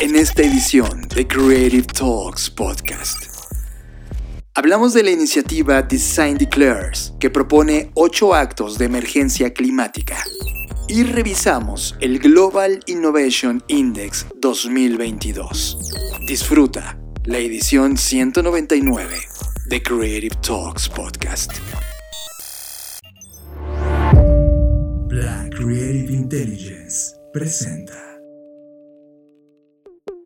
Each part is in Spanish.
en esta edición de Creative Talks Podcast. Hablamos de la iniciativa Design Declares, que propone ocho actos de emergencia climática. Y revisamos el Global Innovation Index 2022. Disfruta la edición 199 de Creative Talks Podcast. Black Creative Intelligence presenta.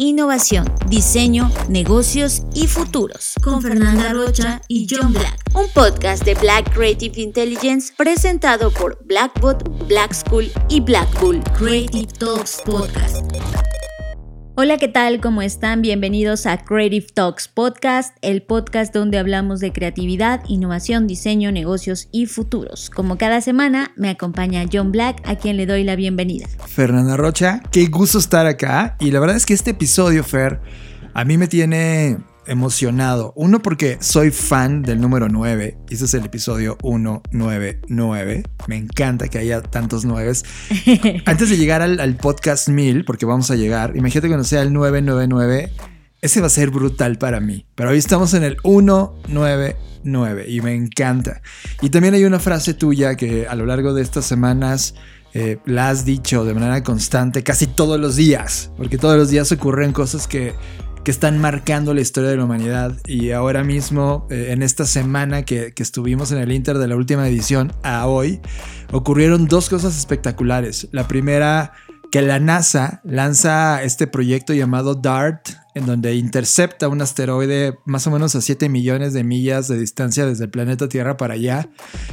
innovación, diseño, negocios y futuros. Con Fernanda Rocha y John Black. Un podcast de Black Creative Intelligence presentado por Blackbot, Black School y Black Bull. Creative Talks Podcast. Hola, ¿qué tal? ¿Cómo están? Bienvenidos a Creative Talks Podcast, el podcast donde hablamos de creatividad, innovación, diseño, negocios y futuros. Como cada semana, me acompaña John Black, a quien le doy la bienvenida. Fernanda Rocha, qué gusto estar acá. Y la verdad es que este episodio, Fer, a mí me tiene emocionado. Uno, porque soy fan del número 9. Este es el episodio 199. Me encanta que haya tantos 9. Antes de llegar al, podcast 1000, porque vamos a llegar, imagínate cuando sea el 999. Ese va a ser brutal para mí. Pero hoy estamos en el 199 y me encanta. Y también hay una frase tuya que a lo largo de estas semanas eh, la has dicho de manera constante casi todos los días. Porque todos los días ocurren cosas que que están marcando la historia de la humanidad. Y ahora mismo, eh, en esta semana que, que, estuvimos en el Inter de la última edición a hoy, ocurrieron dos cosas espectaculares. La primera, que la NASA lanza este proyecto llamado DART, en donde intercepta un asteroide más o menos a 7 millones de millas de distancia desde el planeta Tierra para allá,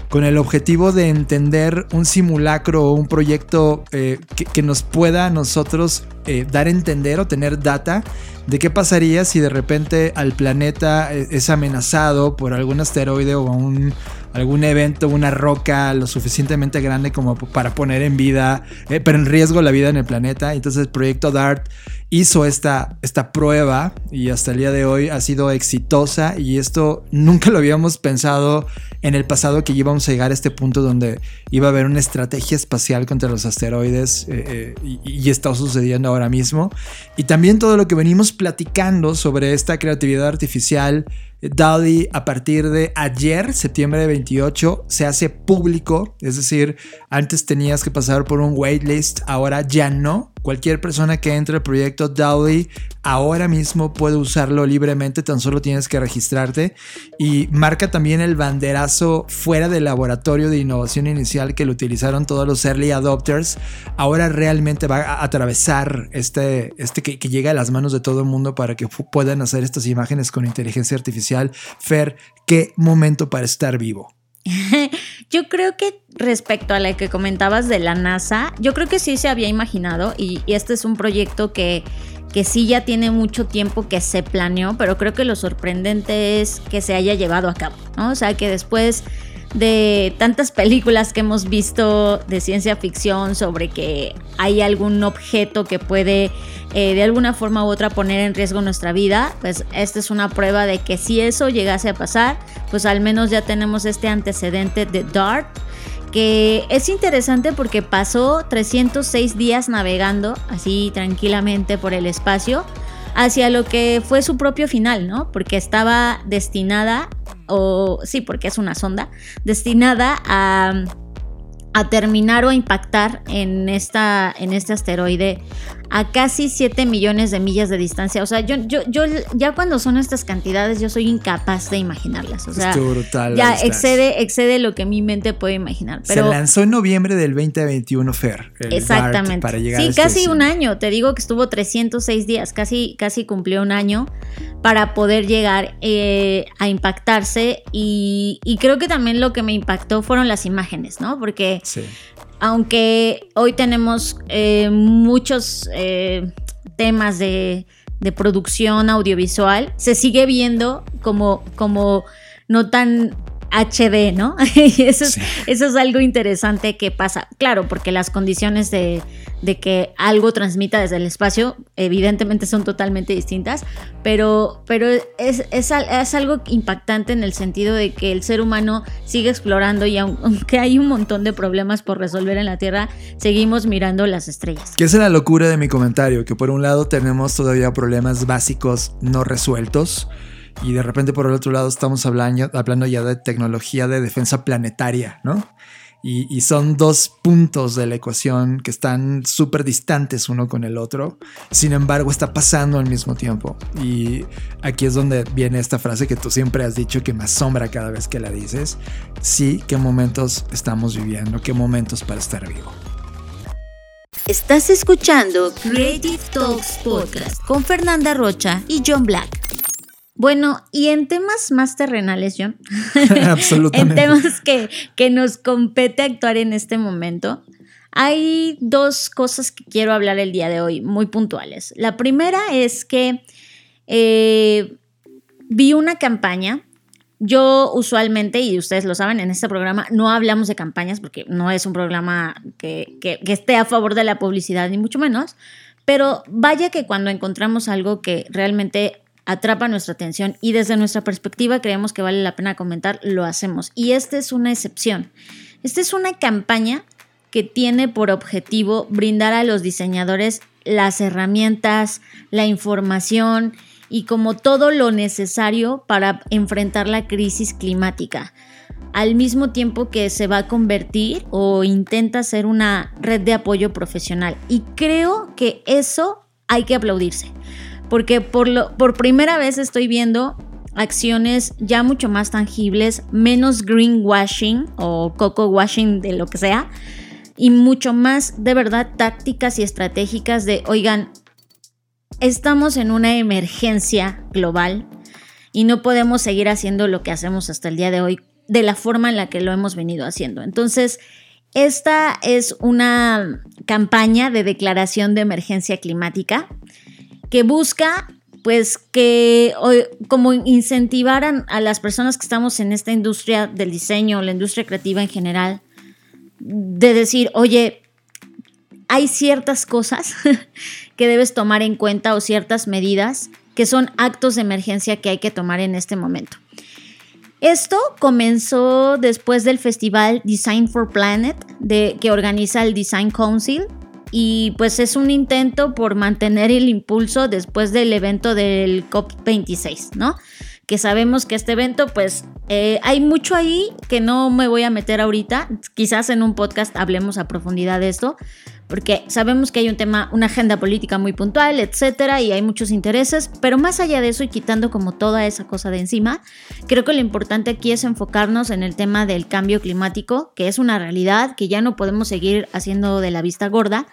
con el objetivo de entender un simulacro o un proyecto eh, que, nos pueda a nosotros eh, dar a entender o tener data de qué pasaría si de repente al planeta eh, es amenazado por algún asteroide o un algún evento, una roca lo suficientemente grande como para poner en vida, eh, pero en riesgo la vida en el planeta. Entonces el proyecto DART hizo esta, esta prueba y hasta el día de hoy ha sido exitosa y esto nunca lo habíamos pensado en el pasado que íbamos a llegar a este punto donde iba a haber una estrategia espacial contra los asteroides eh, eh, y, está sucediendo ahora mismo. Y también todo lo que venimos platicando sobre esta creatividad artificial DALI a partir de ayer, septiembre 28, se hace público, es decir, antes tenías que pasar por un waitlist, ahora ya no. Cualquier persona que entre al proyecto DALI ahora mismo puede usarlo libremente, tan solo tienes que registrarte y marca también el banderazo fuera del laboratorio de innovación inicial que lo utilizaron todos los early adopters. Ahora realmente va a atravesar este, este que, que llega a las manos de todo el mundo para que puedan hacer estas imágenes con inteligencia artificial. Fer, qué momento para estar vivo. yo creo que respecto a la que comentabas de la NASA, yo creo que sí se había imaginado y, este es un proyecto que, que sí ya tiene mucho tiempo que se planeó, pero creo que lo sorprendente es que se haya llevado a cabo, ¿no? O sea, que después de tantas películas que hemos visto de ciencia ficción sobre que hay algún objeto que puede eh, de alguna forma u otra poner en riesgo nuestra vida, pues esta es una prueba de que si eso llegase a pasar, pues al menos ya tenemos este antecedente de DART, que es interesante porque pasó 306 días navegando así tranquilamente por el espacio hacia lo que fue su propio final, ¿no? Porque estaba destinada, o sí, porque es una sonda, destinada a a terminar o impactar en, esta, en este asteroide a casi 7 millones de millas de distancia. O sea, yo, yo, yo ya cuando son estas cantidades, yo soy incapaz de imaginarlas. O sea, brutal ya excede, excede lo que mi mente puede imaginar. Pero, Se lanzó en noviembre del 2021, Fer. exactamente. para llegar sí, casi un año. Te digo que estuvo 306 días, casi, casi cumplió un año para poder llegar eh, a impactarse. Y, y creo que también lo que me impactó fueron las imágenes, ¿no? Porque aunque hoy tenemos eh, muchos eh, temas de, producción audiovisual, se sigue viendo como, como no tan HD, ¿no? y eso es, eso es algo interesante que pasa. Claro, porque las condiciones de, que algo transmita desde el espacio evidentemente son totalmente distintas, pero, pero es, es, algo impactante en el sentido de que el ser humano sigue explorando y aunque hay un montón de problemas por resolver en la Tierra, seguimos mirando las estrellas. Que es la locura de mi comentario, que por un lado tenemos todavía problemas básicos no resueltos y de repente por el otro lado estamos hablando, hablando ya de tecnología de defensa planetaria, ¿no? Y, son dos puntos de la ecuación que están súper distantes uno con el otro. Sin embargo, está pasando al mismo tiempo. Y aquí es donde viene esta frase que tú siempre has dicho que me asombra cada vez que la dices. Sí, qué momentos estamos viviendo, qué momentos para estar vivo. Estás escuchando Creative Talks Podcast con Fernanda Rocha y John Black. Bueno, y en temas más terrenales, John. Absolutamente. en temas que, que nos compete actuar en este momento. Hay dos cosas que quiero hablar el día de hoy, muy puntuales. La primera es que eh, vi una campaña. Yo usualmente, y ustedes lo saben, en este programa no hablamos de campañas porque no es un programa que, que esté a favor de la publicidad, ni mucho menos. Pero vaya que cuando encontramos algo que realmente atrapa nuestra atención y desde nuestra perspectiva creemos que vale la pena comentar, lo hacemos. Y esta es una excepción. Esta es una campaña que tiene por objetivo brindar a los diseñadores las herramientas, la información y como todo lo necesario para enfrentar la crisis climática, al mismo tiempo que se va a convertir o intenta ser una red de apoyo profesional. Y creo que eso hay que aplaudirse porque por, lo, por primera vez estoy viendo acciones ya mucho más tangibles, menos greenwashing o coco washing de lo que sea, y mucho más de verdad tácticas y estratégicas de, oigan, estamos en una emergencia global y no podemos seguir haciendo lo que hacemos hasta el día de hoy de la forma en la que lo hemos venido haciendo. Entonces, esta es una campaña de declaración de emergencia climática que busca pues que como incentivaran a las personas que estamos en esta industria del diseño, la industria creativa en general, de decir, oye, hay ciertas cosas que debes tomar en cuenta o ciertas medidas que son actos de emergencia que hay que tomar en este momento. Esto comenzó después del festival Design for Planet de, que organiza el Design Council y pues es un intento por mantener el impulso después del evento del COP26, ¿no? Que sabemos que este evento pues eh, hay mucho ahí que no me voy a meter ahorita, quizás en un podcast hablemos a profundidad de esto, porque sabemos que hay un tema, una agenda política muy puntual, etcétera, y hay muchos intereses, pero más allá de eso y quitando como toda esa cosa de encima, creo que lo importante aquí es enfocarnos en el tema del cambio climático, que es una realidad que ya no podemos seguir haciendo de la vista gorda.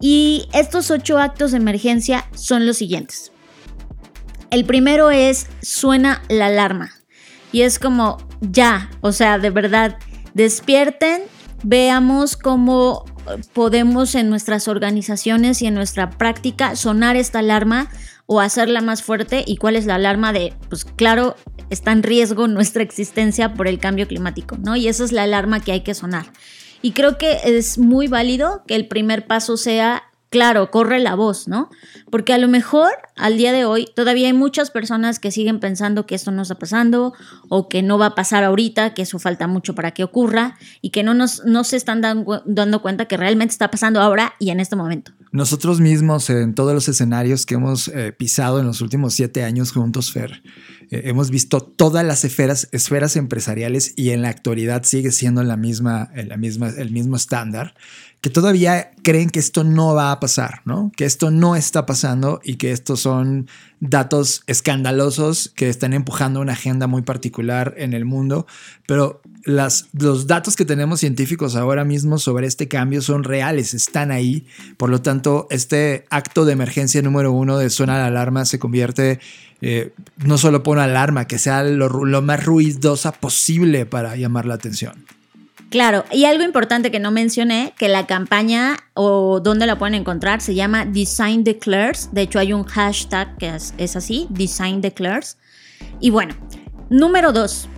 Y estos ocho actos de emergencia son los siguientes. El primero es suena la alarma. Y es como ya, o sea, de verdad, despierten, veamos cómo podemos en nuestras organizaciones y en nuestra práctica sonar esta alarma o hacerla más fuerte y cuál es la alarma de, pues claro, está en riesgo nuestra existencia por el cambio climático, ¿no? Y esa es la alarma que hay que sonar. Y creo que es muy válido que el primer paso sea claro, corre la voz, ¿no? Porque a lo mejor al día de hoy todavía hay muchas personas que siguen pensando que esto no está pasando o que no va a pasar ahorita, que eso falta mucho para que ocurra y que no, nos, no se están dando, cuenta que realmente está pasando ahora y en este momento. Nosotros mismos en todos los escenarios que hemos eh, pisado en los últimos siete años juntos, Fer, hemos visto todas las esferas, esferas empresariales y en la actualidad sigue siendo la misma, la misma, el mismo estándar que todavía creen que esto no va a pasar, ¿no? Que esto no está pasando y que estos son datos escandalosos que están empujando una agenda muy particular en el mundo, pero los datos que tenemos científicos ahora mismo sobre este cambio son reales, están ahí, por lo tanto, este acto de emergencia número uno de suena la alarma se convierte eh, no solo por una alarma, que sea lo más ruidosa posible para llamar la atención. Claro, y algo importante que no mencioné, que la campaña o donde la pueden encontrar se llama Design Declares. De hecho, hay un hashtag que es, así, Design Declares. Y bueno, número dos,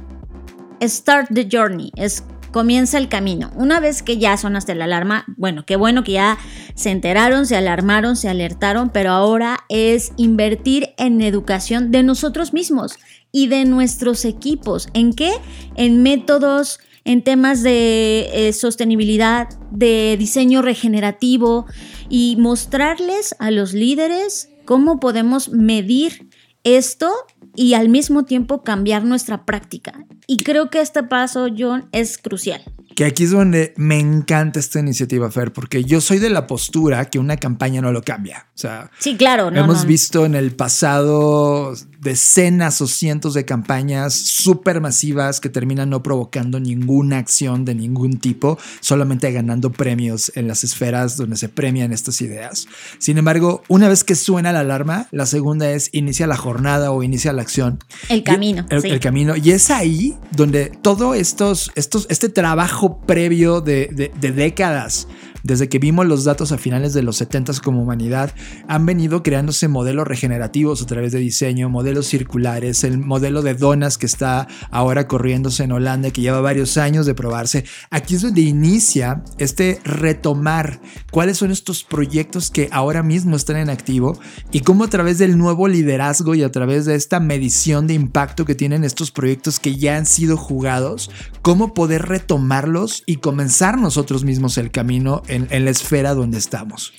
start the journey, es comienza el camino. Una vez que ya sonaste la alarma, bueno, qué bueno que ya se enteraron, se alarmaron, se alertaron, pero ahora es invertir en educación de nosotros mismos y de nuestros equipos. ¿En qué? En métodos, en temas de eh, sostenibilidad, de diseño regenerativo y mostrarles a los líderes cómo podemos medir esto y al mismo tiempo cambiar nuestra práctica. Y creo que este paso, John, es crucial. Que aquí es donde me encanta esta iniciativa, Fer, porque yo soy de la postura que una campaña no lo cambia. O sea, sí, claro. hemos visto en el pasado decenas o cientos de campañas súper masivas que terminan no provocando ninguna acción de ningún tipo, solamente ganando premios en las esferas donde se premian estas ideas. Sin embargo, una vez que suena la alarma, la segunda es inicia la jornada o inicia la acción. El camino. el, camino. Y es ahí donde todo estos, estos, este trabajo previo de, de décadas desde que vimos los datos a finales de los 70 como humanidad, han venido creándose modelos regenerativos a través de diseño, modelos circulares, el modelo de donas que está ahora corriéndose en Holanda, que lleva varios años de probarse. Aquí es donde inicia este retomar cuáles son estos proyectos que ahora mismo están en activo y cómo a través del nuevo liderazgo y a través de esta medición de impacto que tienen estos proyectos que ya han sido jugados, cómo poder retomarlos y comenzar nosotros mismos el camino en, la esfera donde estamos.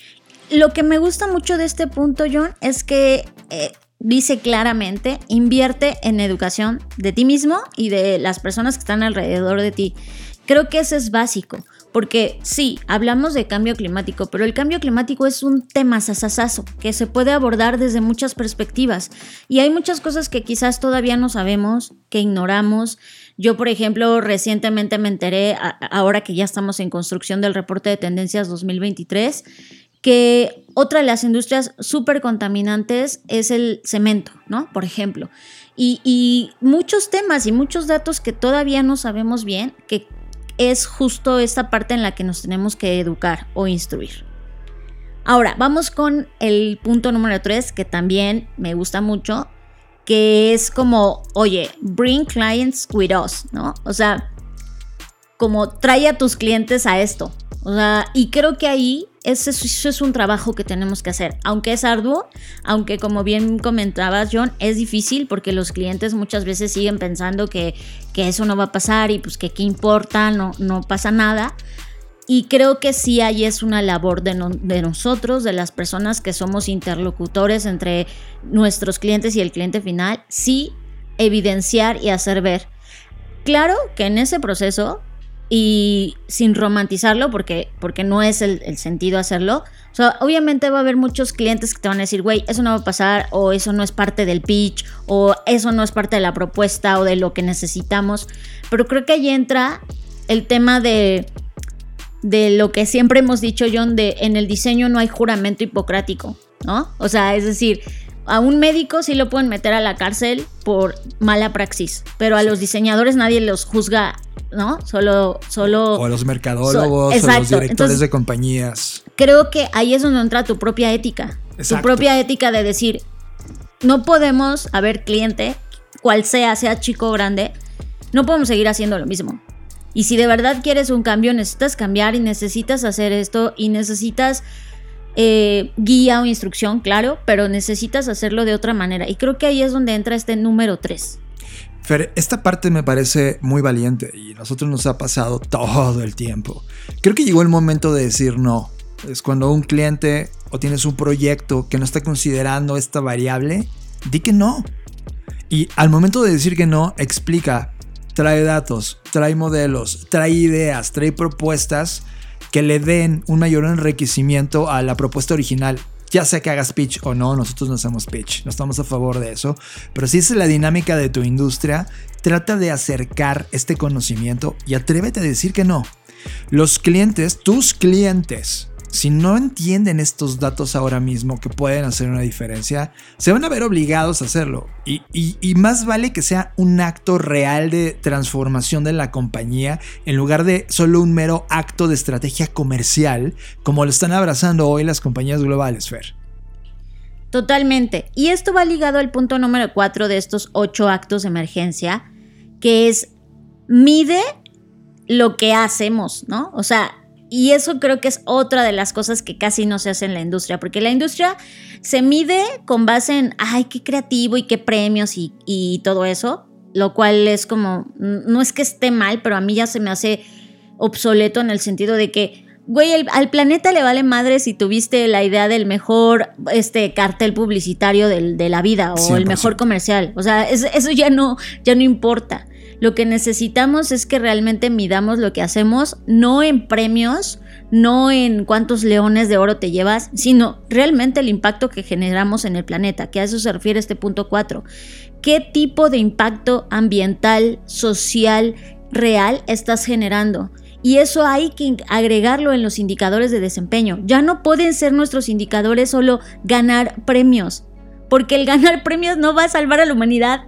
Lo que me gusta mucho de este punto, John, es que eh, dice claramente, invierte en educación de ti mismo y de las personas que están alrededor de ti. Creo que eso es básico, porque sí, hablamos de cambio climático, pero el cambio climático es un tema sasasazo que se puede abordar desde muchas perspectivas y hay muchas cosas que quizás todavía no sabemos, que ignoramos yo, por ejemplo, recientemente me enteré, ahora que ya estamos en construcción del reporte de tendencias 2023, que otra de las industrias súper contaminantes es el cemento, ¿no? Por ejemplo. Y, muchos temas y muchos datos que todavía no sabemos bien, que es justo esta parte en la que nos tenemos que educar o instruir. Ahora, vamos con el punto número 3, que también me gusta mucho, que es como, oye, bring clients with us, ¿no? O sea, como trae a tus clientes a esto. O sea, y creo que ahí ese, eso es un trabajo que tenemos que hacer. Aunque es arduo, aunque como bien comentabas, John, es difícil porque los clientes muchas veces siguen pensando que, que eso no va a pasar y pues que qué importa, no, no pasa nada. Y creo que sí ahí es una labor de, nosotros, de las personas que somos interlocutores entre nuestros clientes y el cliente final, sí evidenciar y hacer ver. Claro que en ese proceso, y sin romantizarlo, porque, porque no es el, sentido hacerlo, o sea, obviamente va a haber muchos clientes que te van a decir, güey, eso no va a pasar, o eso no es parte del pitch, o eso no es parte de la propuesta o de lo que necesitamos, pero creo que ahí entra el tema de de lo que siempre hemos dicho, John, de en el diseño no hay juramento hipocrático, ¿no? O sea, es decir, a un médico sí lo pueden meter a la cárcel por mala praxis, pero a los diseñadores nadie los juzga, ¿no? Solo, solo. O a los mercadólogos, o a los directores de compañías. Creo que ahí es donde entra tu propia ética. Tu propia ética de decir, no podemos, a ver, cliente, cual sea, sea chico o grande, no podemos seguir haciendo lo mismo. Y si de verdad quieres un cambio, necesitas cambiar y necesitas hacer esto y necesitas eh, guía o instrucción, claro, pero necesitas hacerlo de otra manera. Y creo que ahí es donde entra este número 3. Fer, esta parte me parece muy valiente y nosotros nos ha pasado todo el tiempo. Creo que llegó el momento de decir no. Es cuando un cliente o tienes un proyecto que no está considerando esta variable, di que no. Y al momento de decir que no, explica trae datos, trae modelos, trae ideas, trae propuestas que le den un mayor enriquecimiento a la propuesta original. Ya sea que hagas pitch o no, nosotros no hacemos pitch, no estamos a favor de eso, pero si es la dinámica de tu industria, trata de acercar este conocimiento y atrévete a decir que no. Los clientes, tus clientes, si no entienden estos datos ahora mismo que pueden hacer una diferencia, se van a ver obligados a hacerlo. Y, más vale que sea un acto real de transformación de la compañía en lugar de solo un mero acto de estrategia comercial como lo están abrazando hoy las compañías globales, Fer. Totalmente. Y esto va ligado al punto número 4 de estos ocho actos de emergencia, que es mide lo que hacemos, ¿no? O sea, y eso creo que es otra de las cosas que casi no se hace en la industria, porque la industria se mide con base en, ay, qué creativo y qué premios y, y todo eso, lo cual es como, no es que esté mal, pero a mí ya se me hace obsoleto en el sentido de que, güey, al planeta le vale madre si tuviste la idea del mejor este, cartel publicitario del, de la vida o el mejor comercial. O sea, eso ya no, ya no importa. Lo que necesitamos es que realmente midamos lo que hacemos, no en premios, no en cuántos leones de oro te llevas, sino realmente el impacto que generamos en el planeta, que a eso se refiere este punto 4. ¿Qué tipo de impacto ambiental, social, real estás generando? Y eso hay que agregarlo en los indicadores de desempeño. Ya no pueden ser nuestros indicadores solo ganar premios, porque el ganar premios no va a salvar a la humanidad,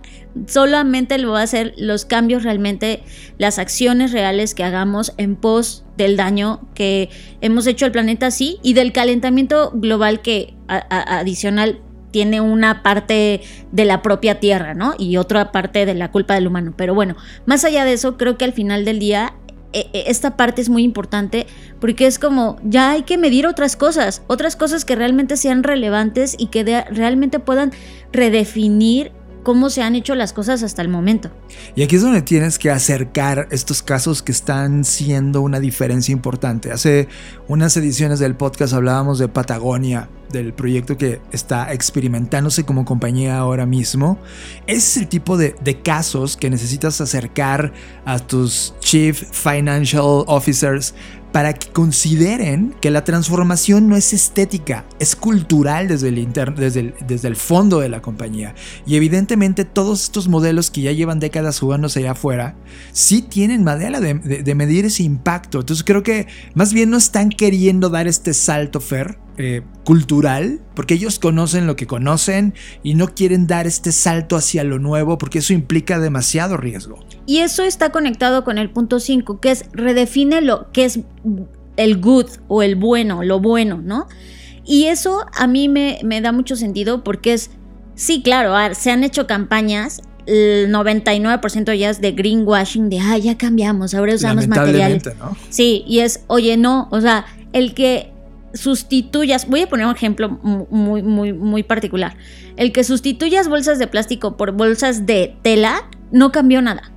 solamente lo va a hacer los cambios realmente, las acciones reales que hagamos en pos del daño que hemos hecho al planeta, sí, y del calentamiento global que adicional tiene una parte de la propia Tierra, ¿no? Y otra parte de la culpa del humano. Pero bueno, más allá de eso, creo que al final del día esta parte es muy importante porque es como ya hay que medir otras cosas, otras cosas que realmente sean relevantes y que realmente puedan redefinir cómo se han hecho las cosas hasta el momento. Y aquí es donde tienes que acercar estos casos que están siendo una diferencia importante. Hace unas ediciones del podcast hablábamos de Patagonia, del proyecto que está experimentándose como compañía ahora mismo. Ese es el tipo de, de casos que necesitas acercar a tus Chief Financial Officers para que consideren que la transformación no es estética, es cultural desde el, desde desde el fondo de la compañía. Y evidentemente todos estos modelos que ya llevan décadas jugándose allá afuera, sí tienen manera de, de, medir ese impacto. Entonces creo que más bien no están queriendo dar este salto, Fer, eh, cultural, porque ellos conocen lo que conocen y no quieren dar este salto hacia lo nuevo, porque eso implica demasiado riesgo. Y eso está conectado con el punto 5, que es redefine lo que es el good o el bueno, lo bueno, ¿no? Y eso a mí me, me da mucho sentido porque es, sí, claro, se han hecho campañas el 99% ya es de greenwashing, de, ah, ya cambiamos, ahora usamos materiales. ¿no? Sí, y es, oye, no, o sea, el que sustituyas, voy a poner un ejemplo muy, muy, muy particular, el que sustituyas bolsas de plástico por bolsas de tela, no cambió nada.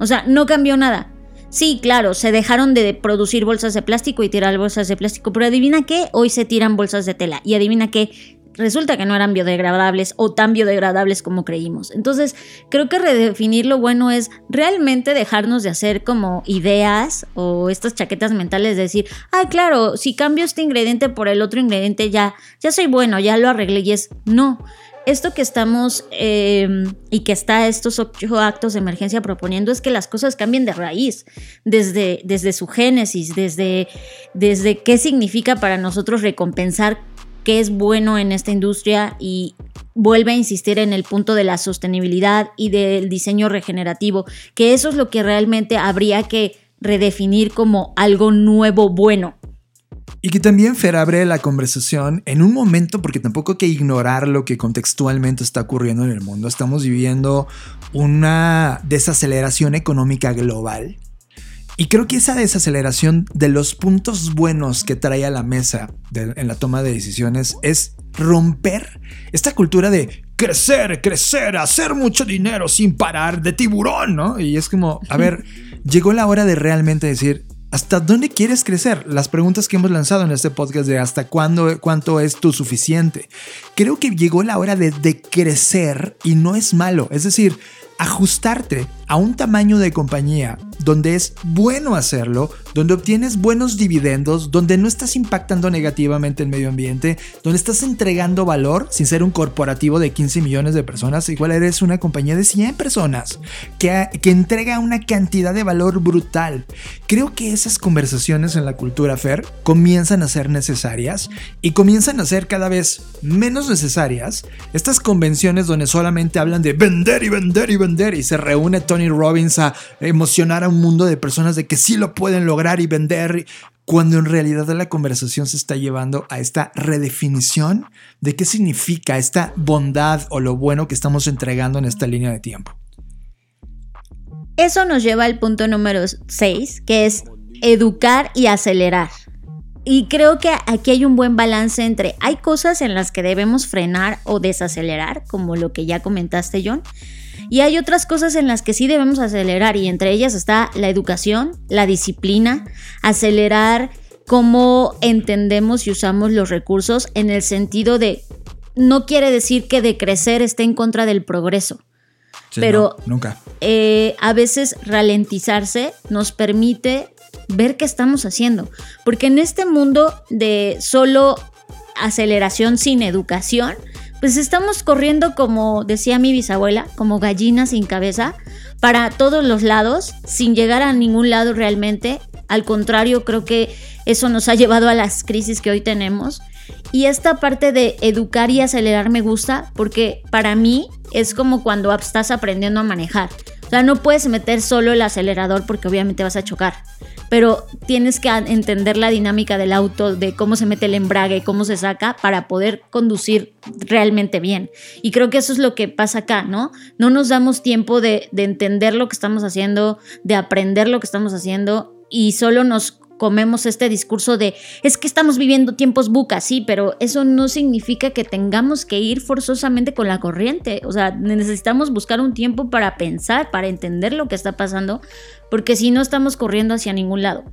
O sea, no cambió nada. Sí, claro, se dejaron de producir bolsas de plástico y tirar bolsas de plástico, pero adivina qué, hoy se tiran bolsas de tela y adivina qué, resulta que no eran biodegradables o tan biodegradables como creímos. Entonces, creo que redefinir lo bueno es realmente dejarnos de hacer como ideas o estas chaquetas mentales de decir, ay, claro, si cambio este ingrediente por el otro ingrediente ya, ya soy bueno, ya lo arreglé y es no esto que estamos em, y que está estos ocho actos de emergencia proponiendo es que las cosas cambien de raíz, desde, desde su génesis, desde, desde qué significa para nosotros recompensar qué es bueno en esta industria y vuelve a insistir en el punto de la sostenibilidad y del diseño regenerativo, que eso es lo que realmente habría que redefinir como algo nuevo bueno. Y que también Fer abre la conversación en un momento, porque tampoco hay que ignorar lo que contextualmente está ocurriendo en el mundo. Estamos viviendo una desaceleración económica global. Y creo que esa desaceleración de los puntos buenos que trae a la mesa en la toma de decisiones es romper esta cultura de crecer, crecer, hacer mucho dinero sin parar de tiburón, ¿no? Y es como, a ver, llegó la hora de realmente decir, ¿Hasta dónde quieres crecer? Las preguntas que hemos lanzado en este podcast de hasta cuándo, cuánto es tu suficiente. Creo que llegó la hora de, de crecer y no es malo. Es decir, ajustarte a un tamaño de compañía donde es bueno hacerlo, donde obtienes buenos dividendos, donde no estás impactando negativamente el medio ambiente, donde estás entregando valor sin ser un corporativo de 15 millones de personas, igual eres una compañía de 100 personas que, que entrega una cantidad de valor brutal. Creo que esas conversaciones en la cultura FAIR comienzan a ser necesarias y comienzan a ser cada vez menos necesarias estas convenciones donde solamente hablan de vender y vender y vender y se reúne todo Tony Robbins a emocionar a un mundo de personas de que sí lo pueden lograr y vender, cuando en realidad la conversación se está llevando a esta redefinición de qué significa esta bondad o lo bueno que estamos entregando en esta línea de tiempo. Eso nos lleva al punto número 6, que es educar y acelerar. Y creo que aquí hay un buen balance entre hay cosas en las que debemos frenar o desacelerar, como lo que ya comentaste John, y hay otras cosas en las que sí debemos acelerar y entre ellas está la educación, la disciplina, acelerar cómo entendemos y usamos los recursos en el sentido de no quiere decir que de crecer esté en contra del progreso. pero nunca. Eh, a veces ralentizarse nos permite ver qué estamos haciendo. Porque en este mundo de solo aceleración sin educación, pues estamos corriendo como decía mi bisabuela, como gallinas sin cabeza, para todos los lados, sin llegar a ningún lado realmente. Al contrario, creo que eso nos ha llevado a las crisis que hoy tenemos. Y esta parte de educar y acelerar me gusta porque para mí es como cuando estás aprendiendo a manejar. O sea, no puedes meter solo el acelerador porque obviamente vas a chocar pero tienes que entender la dinámica del auto, de cómo se mete el embrague, cómo se saca, para poder conducir realmente bien. Y creo que eso es lo que pasa acá, ¿no? No nos damos tiempo de, de entender lo que estamos haciendo, de aprender lo que estamos haciendo y solo nos comemos este discurso de es que estamos viviendo tiempos bucas, sí, pero eso no significa que tengamos que ir forzosamente con la corriente. O sea, necesitamos buscar un tiempo para pensar, para entender lo que está pasando, porque si no estamos corriendo hacia ningún lado.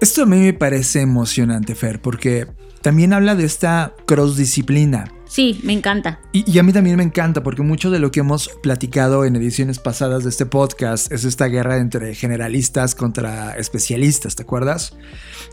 Esto a mí me parece emocionante, Fer, porque también habla de esta cross disciplina. Sí, me encanta. Y, a mí también me encanta porque mucho de lo que hemos platicado en ediciones pasadas de este podcast es esta guerra entre generalistas contra especialistas, ¿te acuerdas?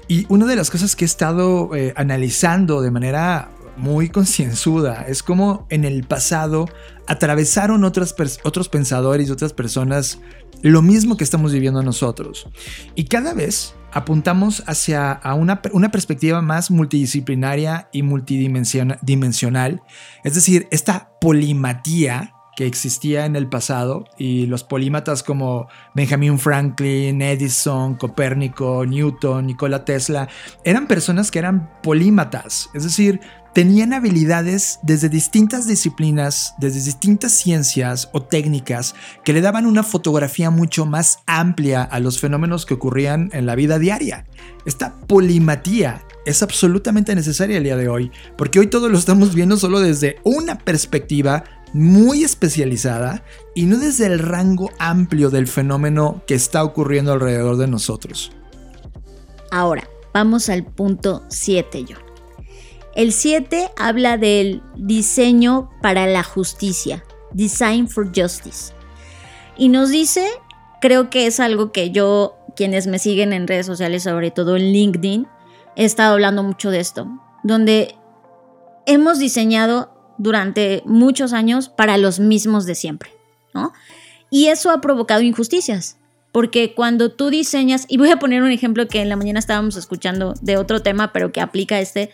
Y una de las cosas que he estado eh, analizando de manera muy concienzuda es como en el pasado atravesaron otras otros pensadores y otras personas lo mismo que estamos viviendo nosotros. Y cada vez apuntamos hacia una, una, perspectiva más multidisciplinaria y multidimensional, es decir, esta polimatía que existía en el pasado y los polímatas como Benjamin Franklin, Edison, Copérnico, Newton, Nikola Tesla, eran personas que eran polímatas, es decir, tenían habilidades desde distintas disciplinas, desde distintas ciencias o técnicas que le daban una fotografía mucho más amplia a los fenómenos que ocurrían en la vida diaria. Esta polimatía es absolutamente necesaria el día de hoy, porque hoy todo lo estamos viendo solo desde una perspectiva muy especializada y no desde el rango amplio del fenómeno que está ocurriendo alrededor de nosotros. Ahora, vamos al punto 7, yo. El 7 habla del diseño para la justicia, Design for Justice. Y nos dice, creo que es algo que yo, quienes me siguen en redes sociales, sobre todo en LinkedIn, he estado hablando mucho de esto, donde hemos diseñado durante muchos años para los mismos de siempre, ¿no? Y eso ha provocado injusticias, porque cuando tú diseñas, y voy a poner un ejemplo que en la mañana estábamos escuchando de otro tema, pero que aplica este,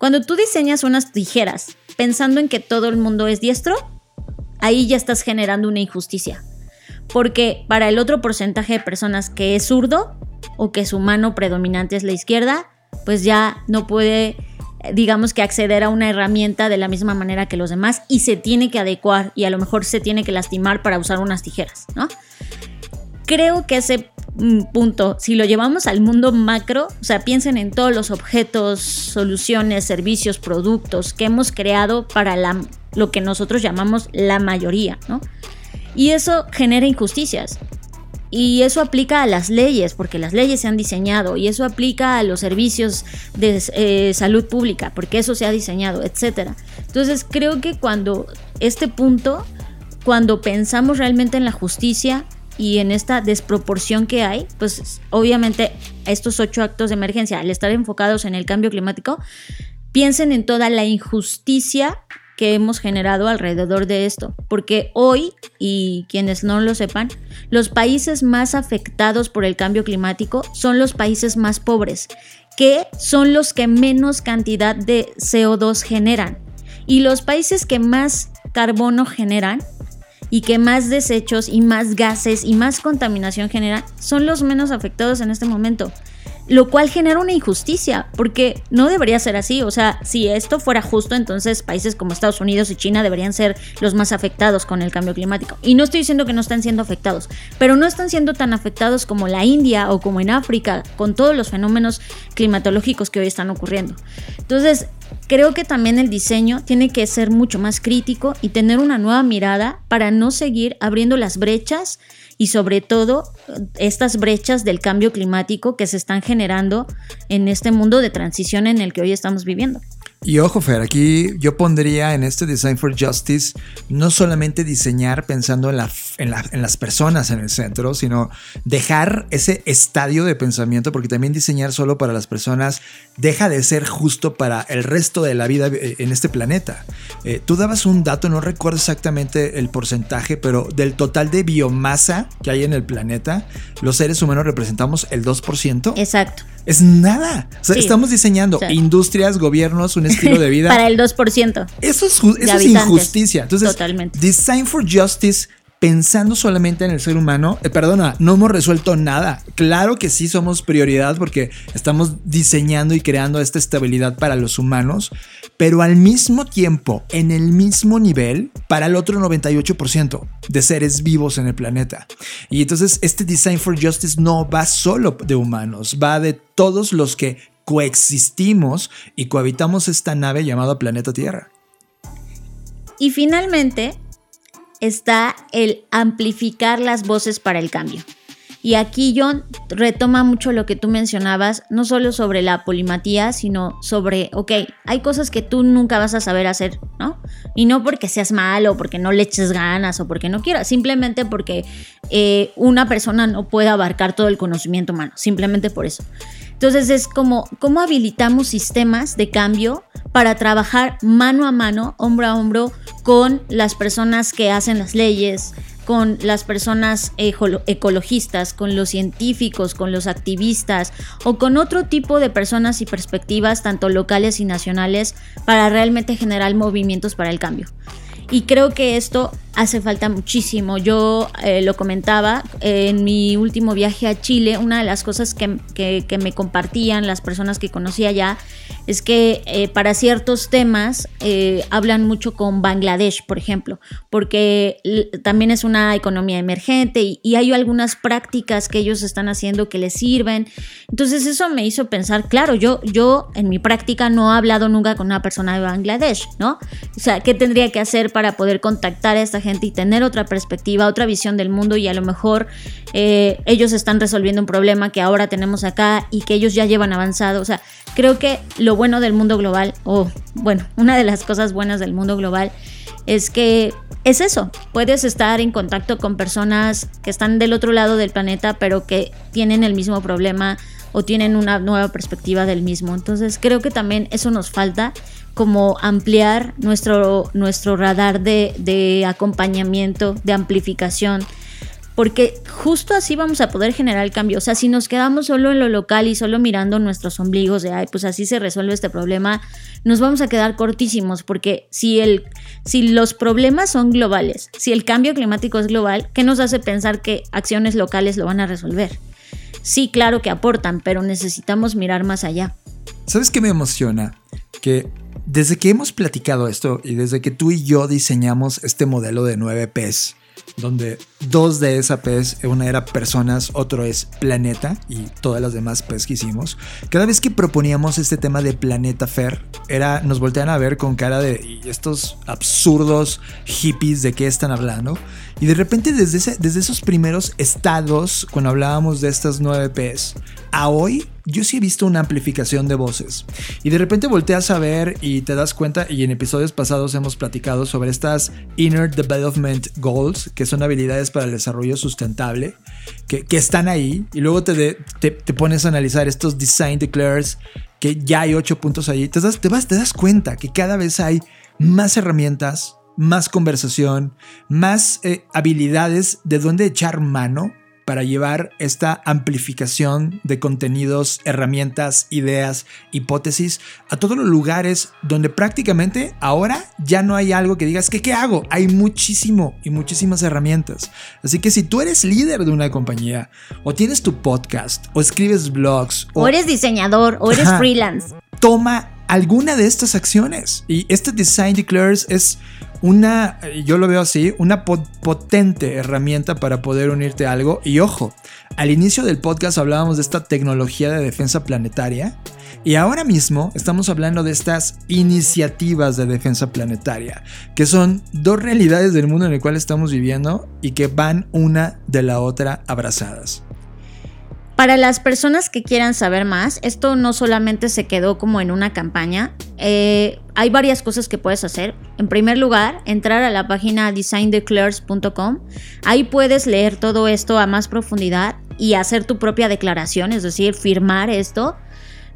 cuando tú diseñas unas tijeras pensando en que todo el mundo es diestro, ahí ya estás generando una injusticia. Porque para el otro porcentaje de personas que es zurdo o que su mano predominante es la izquierda, pues ya no puede, digamos que acceder a una herramienta de la misma manera que los demás y se tiene que adecuar y a lo mejor se tiene que lastimar para usar unas tijeras, ¿no? Creo que ese punto, si lo llevamos al mundo macro, o sea, piensen en todos los objetos, soluciones, servicios, productos que hemos creado para la, lo que nosotros llamamos la mayoría, ¿no? Y eso genera injusticias. Y eso aplica a las leyes, porque las leyes se han diseñado, y eso aplica a los servicios de eh, salud pública, porque eso se ha diseñado, etc. Entonces creo que cuando este punto, cuando pensamos realmente en la justicia, y en esta desproporción que hay, pues obviamente estos ocho actos de emergencia, al estar enfocados en el cambio climático, piensen en toda la injusticia que hemos generado alrededor de esto. Porque hoy, y quienes no lo sepan, los países más afectados por el cambio climático son los países más pobres, que son los que menos cantidad de CO2 generan. Y los países que más carbono generan y que más desechos y más gases y más contaminación generan son los menos afectados en este momento. lo cual genera una injusticia, porque no debería ser así. O sea, si esto fuera justo, entonces países como Estados Unidos y China deberían ser los más afectados con el cambio climático. Y no estoy diciendo que no están siendo afectados, pero no están siendo tan afectados como la India o como en África, con todos los fenómenos climatológicos que hoy están ocurriendo. Entonces, creo que también el diseño tiene que ser mucho más crítico y tener una nueva mirada para no seguir abriendo las brechas y sobre todo estas brechas del cambio climático que se están generando en este mundo de transición en el que hoy estamos viviendo. Y ojo, Fer, aquí yo pondría en este Design for Justice no solamente diseñar pensando en, la, las personas en el centro, sino dejar ese estadio de pensamiento, porque también diseñar solo para las personas deja de ser justo para el resto de la vida eh, en este planeta. Eh, tú dabas un dato, no recuerdo exactamente el porcentaje, pero del total de biomasa que hay en el planeta, los seres humanos representamos el 2%. Exacto. Es nada. O sea, estamos diseñando industrias, gobiernos, un estilo de vida. Para el 2%. Eso es, eso es injusticia. Entonces, Totalmente. Design for Justice pensando solamente en el ser humano, eh, perdona, no hemos resuelto nada. Claro que sí somos prioridad porque estamos diseñando y creando esta estabilidad para los humanos, pero al mismo tiempo, en el mismo nivel, para el otro 98% de seres vivos en el planeta. Y entonces este Design for Justice no va solo de humanos, va de todos los que coexistimos y cohabitamos esta nave llamada planeta Tierra. Y finalmente, está el amplificar las voces para el cambio. Y aquí John retoma mucho lo que tú mencionabas, no solo sobre la polimatía, sino sobre, ok, hay cosas que tú nunca vas a saber hacer, ¿no? Y no porque seas malo, porque no le eches ganas o porque no quieras, simplemente porque eh, una persona no puede abarcar todo el conocimiento humano, simplemente por eso. Entonces es como, ¿cómo habilitamos sistemas de cambio para trabajar mano a mano, hombro a hombro, con las personas que hacen las leyes, con las personas ecologistas, con los científicos, con los activistas o con otro tipo de personas y perspectivas, tanto locales y nacionales, para realmente generar movimientos para el cambio. Y creo que esto hace falta muchísimo. Yo eh, lo comentaba en mi último viaje a Chile, una de las cosas que, me compartían las personas que conocía allá es que eh, para ciertos temas eh, hablan mucho con Bangladesh, por ejemplo, porque también es una economía emergente y, y, hay algunas prácticas que ellos están haciendo que les sirven. Entonces eso me hizo pensar, claro, yo, yo en mi práctica no he hablado nunca con una persona de Bangladesh, ¿no? O sea, ¿qué tendría que hacer para poder contactar a esta gente y tener otra perspectiva, otra visión del mundo y a lo mejor eh, ellos están resolviendo un problema que ahora tenemos acá y que ellos ya llevan avanzado. O sea, creo que lo bueno del mundo global, o bueno, una de las cosas buenas del mundo global es que es eso, puedes estar en contacto con personas que están del otro lado del planeta, pero que tienen el mismo problema o tienen una nueva perspectiva del mismo. Entonces creo que también eso nos falta como ampliar nuestro, nuestro radar de, acompañamiento, de amplificación, porque justo así vamos a poder generar el cambio. O sea, si nos quedamos solo en lo local y solo mirando nuestros ombligos de, ay, pues así se resuelve este problema, nos vamos a quedar cortísimos, porque si, el, si los problemas son globales, si el cambio climático es global, ¿qué nos hace pensar que acciones locales lo van a resolver? Sí, claro que aportan, pero necesitamos mirar más allá. ¿Sabes qué me emociona? Que desde que hemos platicado esto y desde que tú y yo diseñamos este modelo de 9 Ps, donde dos de esa Ps, una era personas, otro es planeta y todas las demás Ps que hicimos, cada vez que proponíamos este tema de planeta Fer, era, nos voltean a ver con cara de estos absurdos hippies de qué están hablando. Y de repente desde, desde esos primeros estados, cuando hablábamos de estas 9 Ps, a hoy yo sí he visto una amplificación de voces. Y de repente volteas a ver y te das cuenta, y en episodios pasados hemos platicado sobre estas Inner Development Goals, que son habilidades para el desarrollo sustentable, que, están ahí. Y luego te, te, pones a analizar estos Design Declares, que ya hay ocho puntos ahí. Te das, te, vas, te das cuenta que cada vez hay más herramientas, más conversación, más eh, habilidades de dónde echar mano para llevar esta amplificación de contenidos, herramientas, ideas, hipótesis a todos los lugares donde prácticamente ahora ya no hay algo que digas que qué hago. Hay muchísimo y muchísimas herramientas. Así que si tú eres líder de una compañía o tienes tu podcast o escribes blogs o, eres diseñador o eres freelance, toma alguna de estas acciones. Y este Design Declares es una, yo lo veo así, una potente herramienta para poder unirte a algo. Y ojo, al inicio del podcast hablábamos de esta tecnología de defensa planetaria. Y ahora mismo estamos hablando de estas iniciativas de defensa planetaria, que son dos realidades del mundo en el cual estamos viviendo y que van una de la otra abrazadas. Para las personas que quieran saber más, esto no solamente se quedó como en una campaña, eh, hay varias cosas que puedes hacer. En primer lugar, entrar a la página designdeclares.com. Ahí puedes leer todo esto a más profundidad y hacer tu propia declaración, es decir, firmar esto.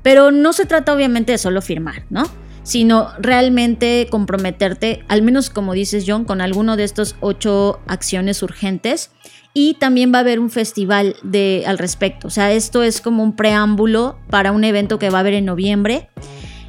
Pero no se trata obviamente de solo firmar, ¿no? Sino realmente comprometerte, al menos como dices John, con alguno de estos ocho acciones urgentes y también va a haber un festival de, al respecto. O sea, esto es como un preámbulo para un evento que va a haber en noviembre,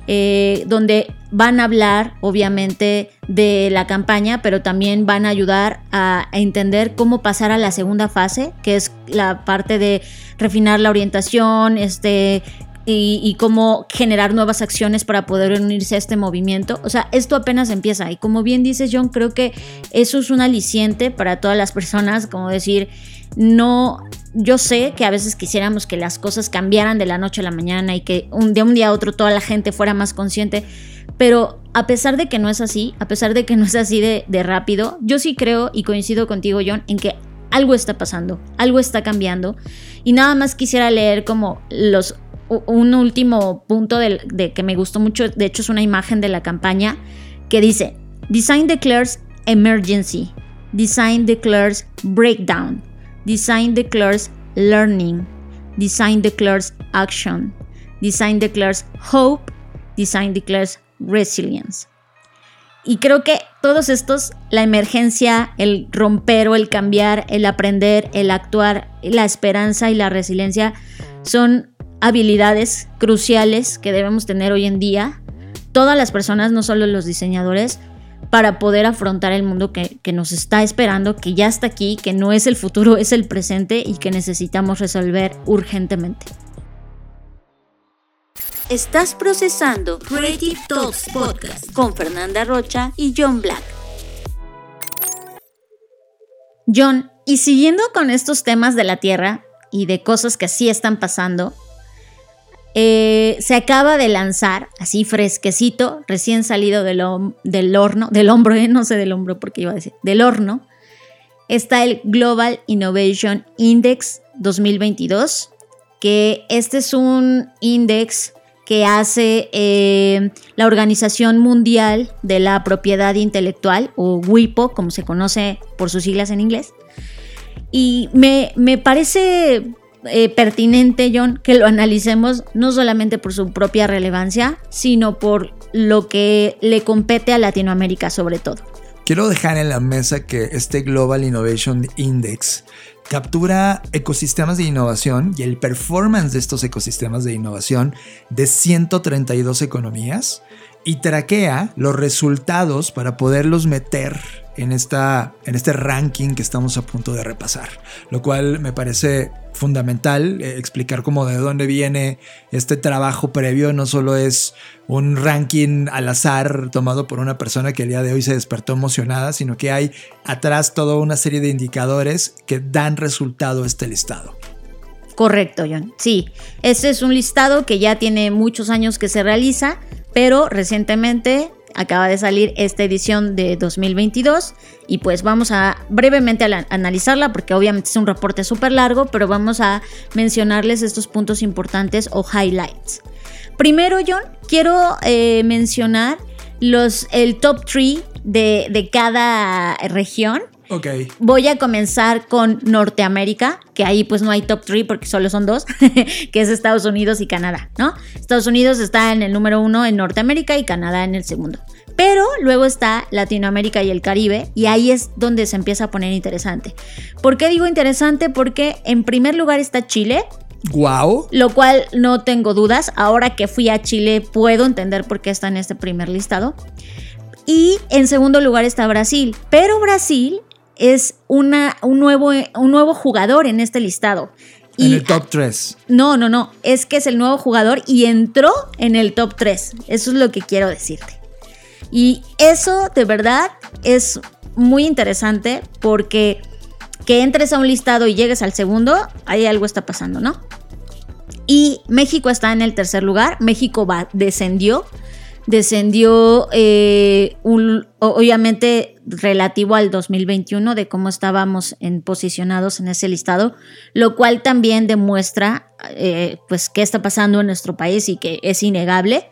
eh, donde van a hablar, obviamente, de la campaña, pero también van a ayudar a, a, entender cómo pasar a la segunda fase, que es la parte de refinar la orientación, este, y, cómo generar nuevas acciones para poder unirse a este movimiento. O sea, esto apenas empieza. Y como bien dices, John, creo que eso es un aliciente para todas las personas, como decir, no, yo sé que a veces quisiéramos que las cosas cambiaran de la noche a la mañana y que de un día a otro toda la gente fuera más consciente, pero a pesar de que no es así, a pesar de que no es así de rápido, yo sí creo y coincido contigo, John, en que algo está pasando, algo está cambiando. Y nada más quisiera leer como los un último punto de, que me gustó mucho, de hecho es una imagen de la campaña que dice, Design declares emergency, Design declares breakdown, Design declares learning, Design declares action, Design declares hope, Design declares resilience. Y creo que todos estos, la emergencia, el romper o el cambiar, el aprender, el actuar, la esperanza y la resiliencia, son habilidades cruciales que debemos tener hoy en día, todas las personas, no solo los diseñadores, para poder afrontar el mundo que, que, nos está esperando, que ya está aquí, que no es el futuro, es el presente y que necesitamos resolver urgentemente. Estás procesando Creative Talks Podcast con Fernanda Rocha y John Black. John, y siguiendo con estos temas de la Tierra y de cosas que sí están pasando, eh, se acaba de lanzar, así fresquecito, recién salido del, del horno, del hombro, eh, no sé del hombro porque iba a decir, del horno, está el Global Innovation Index 2022, que este es un index que hace eh, la Organización Mundial de la Propiedad Intelectual, o WIPO, como se conoce por sus siglas en inglés. Y me, me parece eh, pertinente, John, que lo analicemos no solamente por su propia relevancia, sino por lo que le compete a Latinoamérica sobre todo. Quiero dejar en la mesa que este Global Innovation Index captura ecosistemas de innovación y el performance de estos ecosistemas de innovación de 132 economías y traquea los resultados para poderlos meter en, esta, en este ranking que estamos a punto de repasar, lo cual me parece fundamental eh, explicar cómo de dónde viene este trabajo previo, no solo es un ranking al azar tomado por una persona que el día de hoy se despertó emocionada, sino que hay atrás toda una serie de indicadores que dan resultado a este listado. Correcto, John. Sí, ese es un listado que ya tiene muchos años que se realiza, pero recientemente acaba de salir esta edición de 2022 y pues vamos a brevemente a analizarla porque obviamente es un reporte súper largo, pero vamos a mencionarles estos puntos importantes o highlights. Primero, John, quiero eh, mencionar los, el top 3 de, de cada región Ok. Voy a comenzar con Norteamérica, que ahí pues no hay top 3 porque solo son dos, que es Estados Unidos y Canadá, ¿no? Estados Unidos está en el número uno en Norteamérica y Canadá en el segundo. Pero luego está Latinoamérica y el Caribe y ahí es donde se empieza a poner interesante. ¿Por qué digo interesante? Porque en primer lugar está Chile, Wow. lo cual no tengo dudas. Ahora que fui a Chile puedo entender por qué está en este primer listado. Y en segundo lugar está Brasil. Pero Brasil es una, un, nuevo, un nuevo jugador en este listado. En Y el top 3. no, no, no. Es que es el nuevo jugador y entró en el top 3. Eso es lo que quiero decirte. Y eso de verdad es muy interesante porque que entres a un listado y llegues al segundo, ahí algo está pasando, ¿no? Y México está en el tercer lugar. México va, descendió. Descendió, eh, un- obviamente, relativo al 2021, de cómo estábamos en, posicionados en ese listado, lo cual también demuestra, eh, pues, qué está pasando en nuestro país y que es innegable.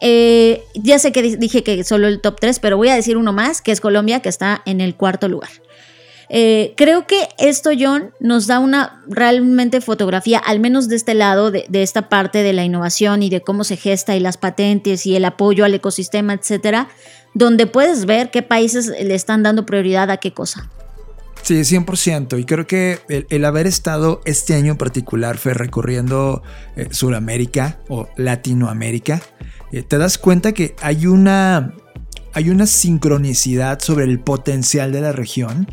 Eh, ya sé que di- dije que solo el top 3, pero voy a decir uno más, que es Colombia, que está en el cuarto lugar. Eh, creo que esto, John, nos da una realmente fotografía, al menos de este lado, de, esta parte de la innovación y de cómo se gesta y las patentes y el apoyo al ecosistema, etcétera, donde puedes ver qué países le están dando prioridad a qué cosa. Sí, 100%. Y creo que el, el haber estado este año en particular, fue recorriendo eh, Sudamérica o Latinoamérica, eh, te das cuenta que hay una, hay una sincronicidad sobre el potencial de la región,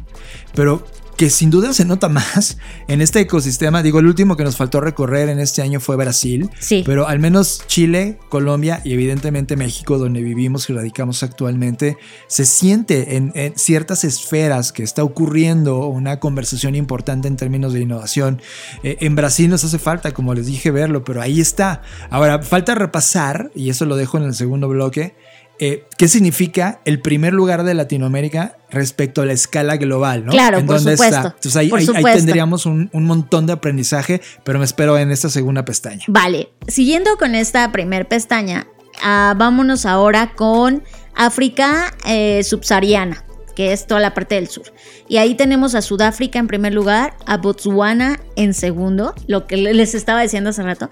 pero que sin duda se nota más en este ecosistema. Digo, el último que nos faltó recorrer en este año fue Brasil, Sí. pero al menos Chile, Colombia y evidentemente México, donde vivimos y radicamos actualmente, se siente en, en ciertas esferas que está ocurriendo una conversación importante en términos de innovación. Eh, en Brasil nos hace falta, como les dije, verlo, pero ahí está. Ahora, falta repasar, y eso lo dejo en el segundo bloque, eh, ¿qué significa el primer lugar de Latinoamérica respecto a la escala global? ¿no? Claro, ¿En por dónde supuesto, está? Entonces ahí, por ahí- ahí supuesto. tendríamos un, un montón de aprendizaje, pero me espero en esta segunda pestaña. Vale, siguiendo con esta primer pestaña, ah, vámonos ahora con África eh, subsahariana, que es toda la parte del sur. Y ahí tenemos a Sudáfrica en primer lugar, a Botswana en segundo, lo que les estaba diciendo hace rato,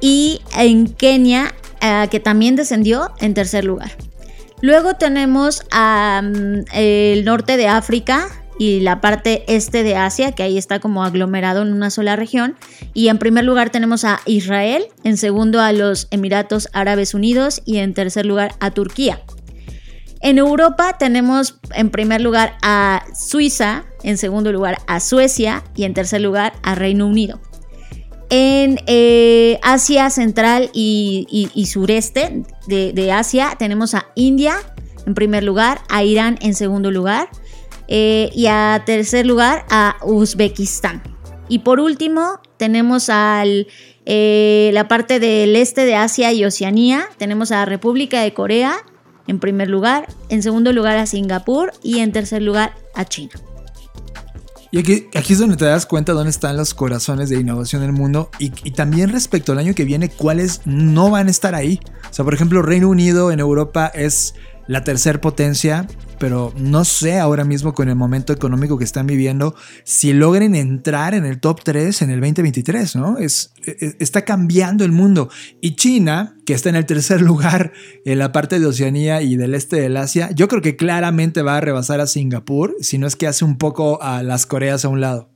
y en Kenia, ah, que también descendió en tercer lugar. Luego tenemos mm, el norte de África y la parte este de Asia, que ahí está como aglomerado en una sola región. Y en primer lugar tenemos a Israel, en segundo a los Emiratos Árabes Unidos y en tercer lugar a Turquía. En Europa tenemos en primer lugar a Suiza, en segundo lugar a Suecia y en tercer lugar a Reino Unido. En eh, Asia Central y, Sureste de, de Asia tenemos a India en primer lugar, a Irán en segundo lugar eh, y a tercer lugar a Uzbekistán. Y por último tenemos al, eh, la parte del este de Asia y Oceanía, tenemos a República de Corea en primer lugar, en segundo lugar a Singapur y en tercer lugar a China. Y aquí, aquí es donde te das cuenta dónde están los corazones de innovación del mundo y, y también respecto al año que viene, cuáles no van a estar ahí. O sea, por ejemplo, Reino Unido en Europa es la tercer potencia, pero no sé ahora mismo con el momento económico que están viviendo si logren entrar en el top 3 en el 2023, ¿no? Es, es- está cambiando el mundo. Y China, que está en el tercer lugar en la parte de Oceanía y del este del Asia, yo creo que claramente va a rebasar a Singapur, si no es que hace un poco a las Coreas a un lado.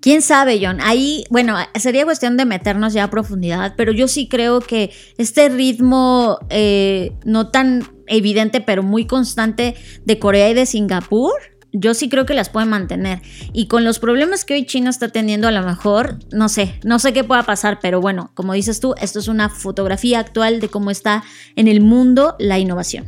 ¿Quién sabe, John? Ahí, bueno, sería cuestión de meternos ya a profundidad, pero yo sí creo que este ritmo eh, no tan evidente, pero muy constante de Corea y de Singapur, yo sí creo que las pueden mantener. Y con los problemas que hoy China está teniendo, a lo mejor, no sé, no sé qué pueda pasar, pero bueno, como dices tú, esto es una fotografía actual de cómo está en el mundo la innovación.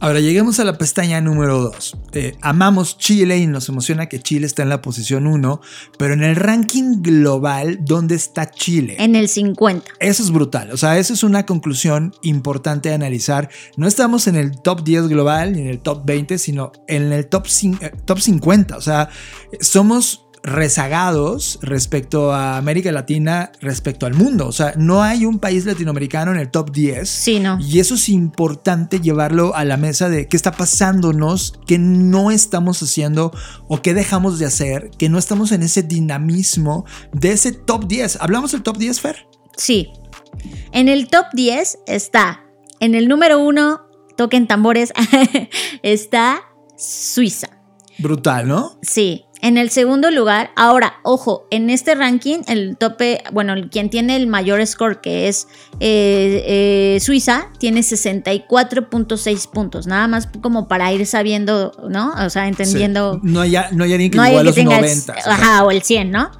Ahora lleguemos a la pestaña número 2. amamos Chile y nos emociona que Chile está en la posición 1, pero en el ranking global, ¿dónde está Chile? En el 50. Eso es brutal, o sea, eso es una conclusión importante de analizar. No estamos en el top 10 global ni en el top 20, sino en el top, eh, top 50. O sea, somos rezagados respecto a América Latina, respecto al mundo. O sea, no hay un país latinoamericano en el top 10. Sí, no. Y eso es importante llevarlo a la mesa de qué está pasándonos, qué no estamos haciendo o qué dejamos de hacer, que no estamos en ese dinamismo de ese top 10. ¿Hablamos del top 10, Fer? Sí. En el top 10 está en el número 1 toquen tambores, está Suiza. Brutal, ¿no? Sí. En el segundo lugar, ahora, ojo, en este ranking, el tope, bueno, quien tiene el mayor score, que es eh, eh, Suiza, tiene 64.6 puntos, nada más como para ir sabiendo, ¿no? O sea, entendiendo. Sí. No, hay, no hay alguien que no llegó a los que tenga el- 90. ajá, o el 100, ¿no?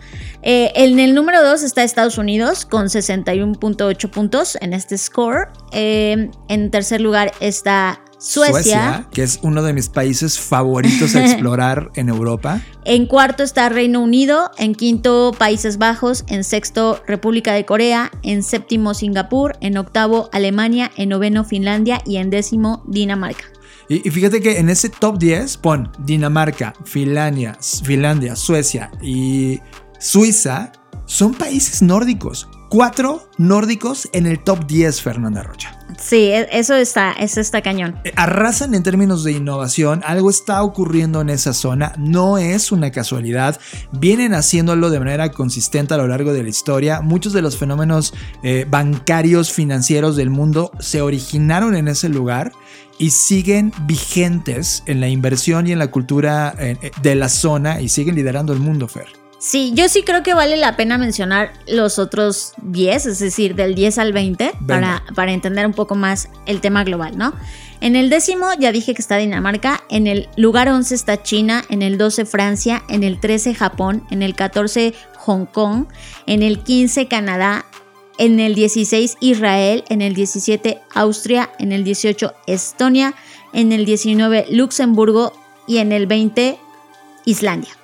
Eh, en el número 2 está Estados Unidos con 61.8 puntos en este score. En tercer lugar está Suecia. que es uno de mis países favoritos a explorar en Europa. En cuarto está Reino Unido, en quinto Países Bajos, en sexto República de Corea, en séptimo Singapur, en octavo Alemania, en noveno Finlandia y en décimo Dinamarca. Y, y fíjate que en ese top 10 pon Dinamarca, Finlandia, Finlandia, Suecia y Suiza son países nórdicos. Cuatro nórdicos en el top 10, Fernanda Rocha. Sí, e- eso está, eso está cañón. Eh, Arrasan en términos de innovación, algo está ocurriendo en esa zona, no es una casualidad, vienen haciéndolo de manera consistente a lo largo de la historia, muchos de los fenómenos eh, bancarios, financieros del mundo se originaron en ese lugar y siguen vigentes en la inversión y en la cultura eh, eh, de la zona y siguen liderando el mundo, Fer. Sí, yo sí creo que vale la pena mencionar los otros 10, es decir, del 10 al 20, para, para entender un poco más el tema global, ¿no? En el décimo ya dije que está Dinamarca, en el lugar 11 está China, en el 12 Francia, en el 13 Japón, en el 14 Hong Kong, en el 15 Canadá, en el 16 Israel, en el 17 Austria, en el 18 Estonia, en el 19 Luxemburgo y en el 20 Islandia.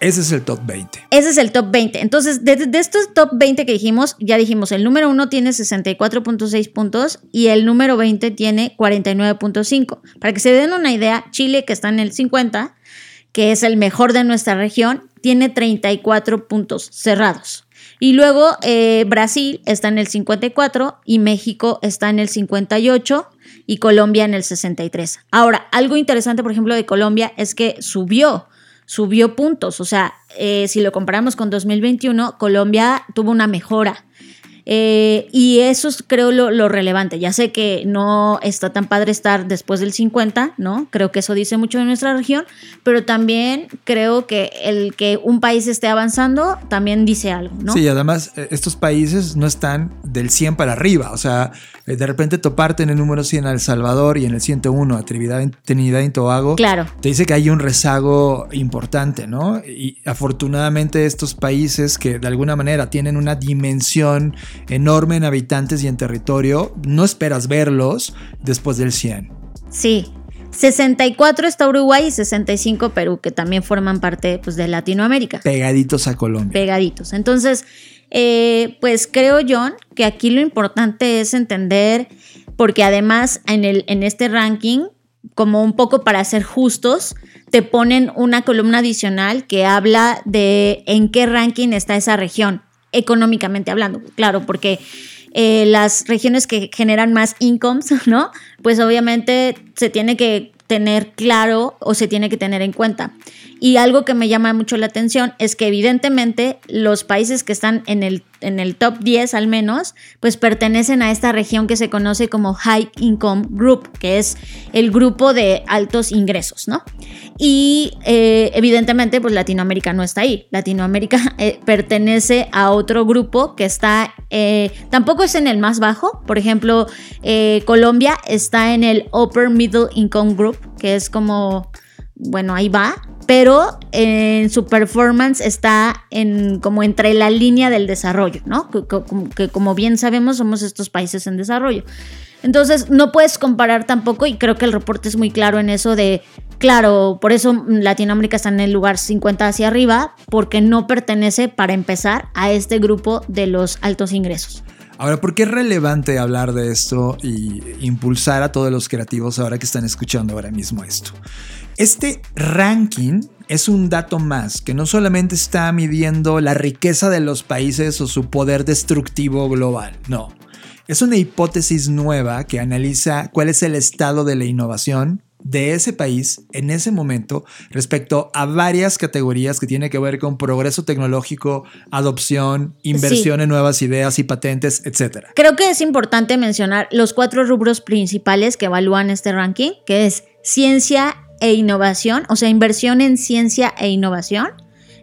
Ese es el top 20. Ese es el top 20. Entonces, de, estos top 20 que dijimos, ya dijimos, el número 1 tiene 64.6 puntos y el número 20 tiene 49.5. Para que se den una idea, Chile, que está en el 50, que es el mejor de nuestra región, tiene 34 puntos cerrados. Y luego eh, Brasil está en el 54 y México está en el 58 y Colombia en el 63. Ahora, algo interesante, por ejemplo, de Colombia es que subió subió puntos. O sea, eh, si lo comparamos con 2021, Colombia tuvo una mejora. Eh, y eso es creo lo, lo, relevante. Ya sé que no está tan padre estar después del 50, ¿no? Creo que eso dice mucho de nuestra región, pero también creo que el que un país esté avanzando también dice algo, ¿no? Sí, además eh, estos países no están del 100 para arriba, o sea, eh, de repente toparte en el número 100 a El Salvador y en el 101 a Trinidad, Trinidad y Tobago, claro. te dice que hay un rezago importante, ¿no? Y afortunadamente estos países que de alguna manera tienen una dimensión enorme en habitantes y en territorio, no esperas verlos después del 100. Sí. 64 está Uruguay y 65 Perú, que también forman parte pues, de Latinoamérica. Pegaditos a Colombia. Pegaditos. Entonces, eh, pues creo, John, que aquí lo importante es entender, porque además en, el, en este ranking, como un poco para ser justos, te ponen una columna adicional que habla de en qué ranking está esa región económicamente hablando, claro, porque eh, las regiones que generan más incomes, ¿no? Pues obviamente se tiene que tener claro o se tiene que tener en cuenta. Y algo que me llama mucho la atención es que evidentemente los países que están en el, en el top 10 al menos, pues pertenecen a esta región que se conoce como High Income Group, que es el grupo de altos ingresos, ¿no? Y eh, evidentemente pues Latinoamérica no está ahí. Latinoamérica eh, pertenece a otro grupo que está, eh, tampoco es en el más bajo, por ejemplo, Colombia está en el Upper Middle Income Group, que es como, bueno, ahí va, pero en su performance está en como entre la línea del desarrollo, ¿no? Que, que, como bien sabemos somos estos países en desarrollo. Entonces no puedes comparar tampoco y creo que el reporte es muy claro en eso de, claro, por eso Latinoamérica está en el lugar 50 hacia arriba, porque no pertenece para empezar a este grupo de los altos ingresos. Ahora, ¿por qué es relevante hablar de esto y impulsar a todos los creativos ahora que están escuchando ahora mismo esto? Este ranking es un dato más que no solamente está midiendo la riqueza de los países o su poder destructivo global, no. Es una hipótesis nueva que analiza cuál es el estado de la innovación, de ese país en ese momento respecto a varias categorías que tienen que ver con progreso tecnológico, adopción, inversión en nuevas ideas y patentes, etc. Creo que es importante mencionar los cuatro rubros principales que evalúan este ranking, que es ciencia e innovación, o sea, inversión en ciencia e innovación.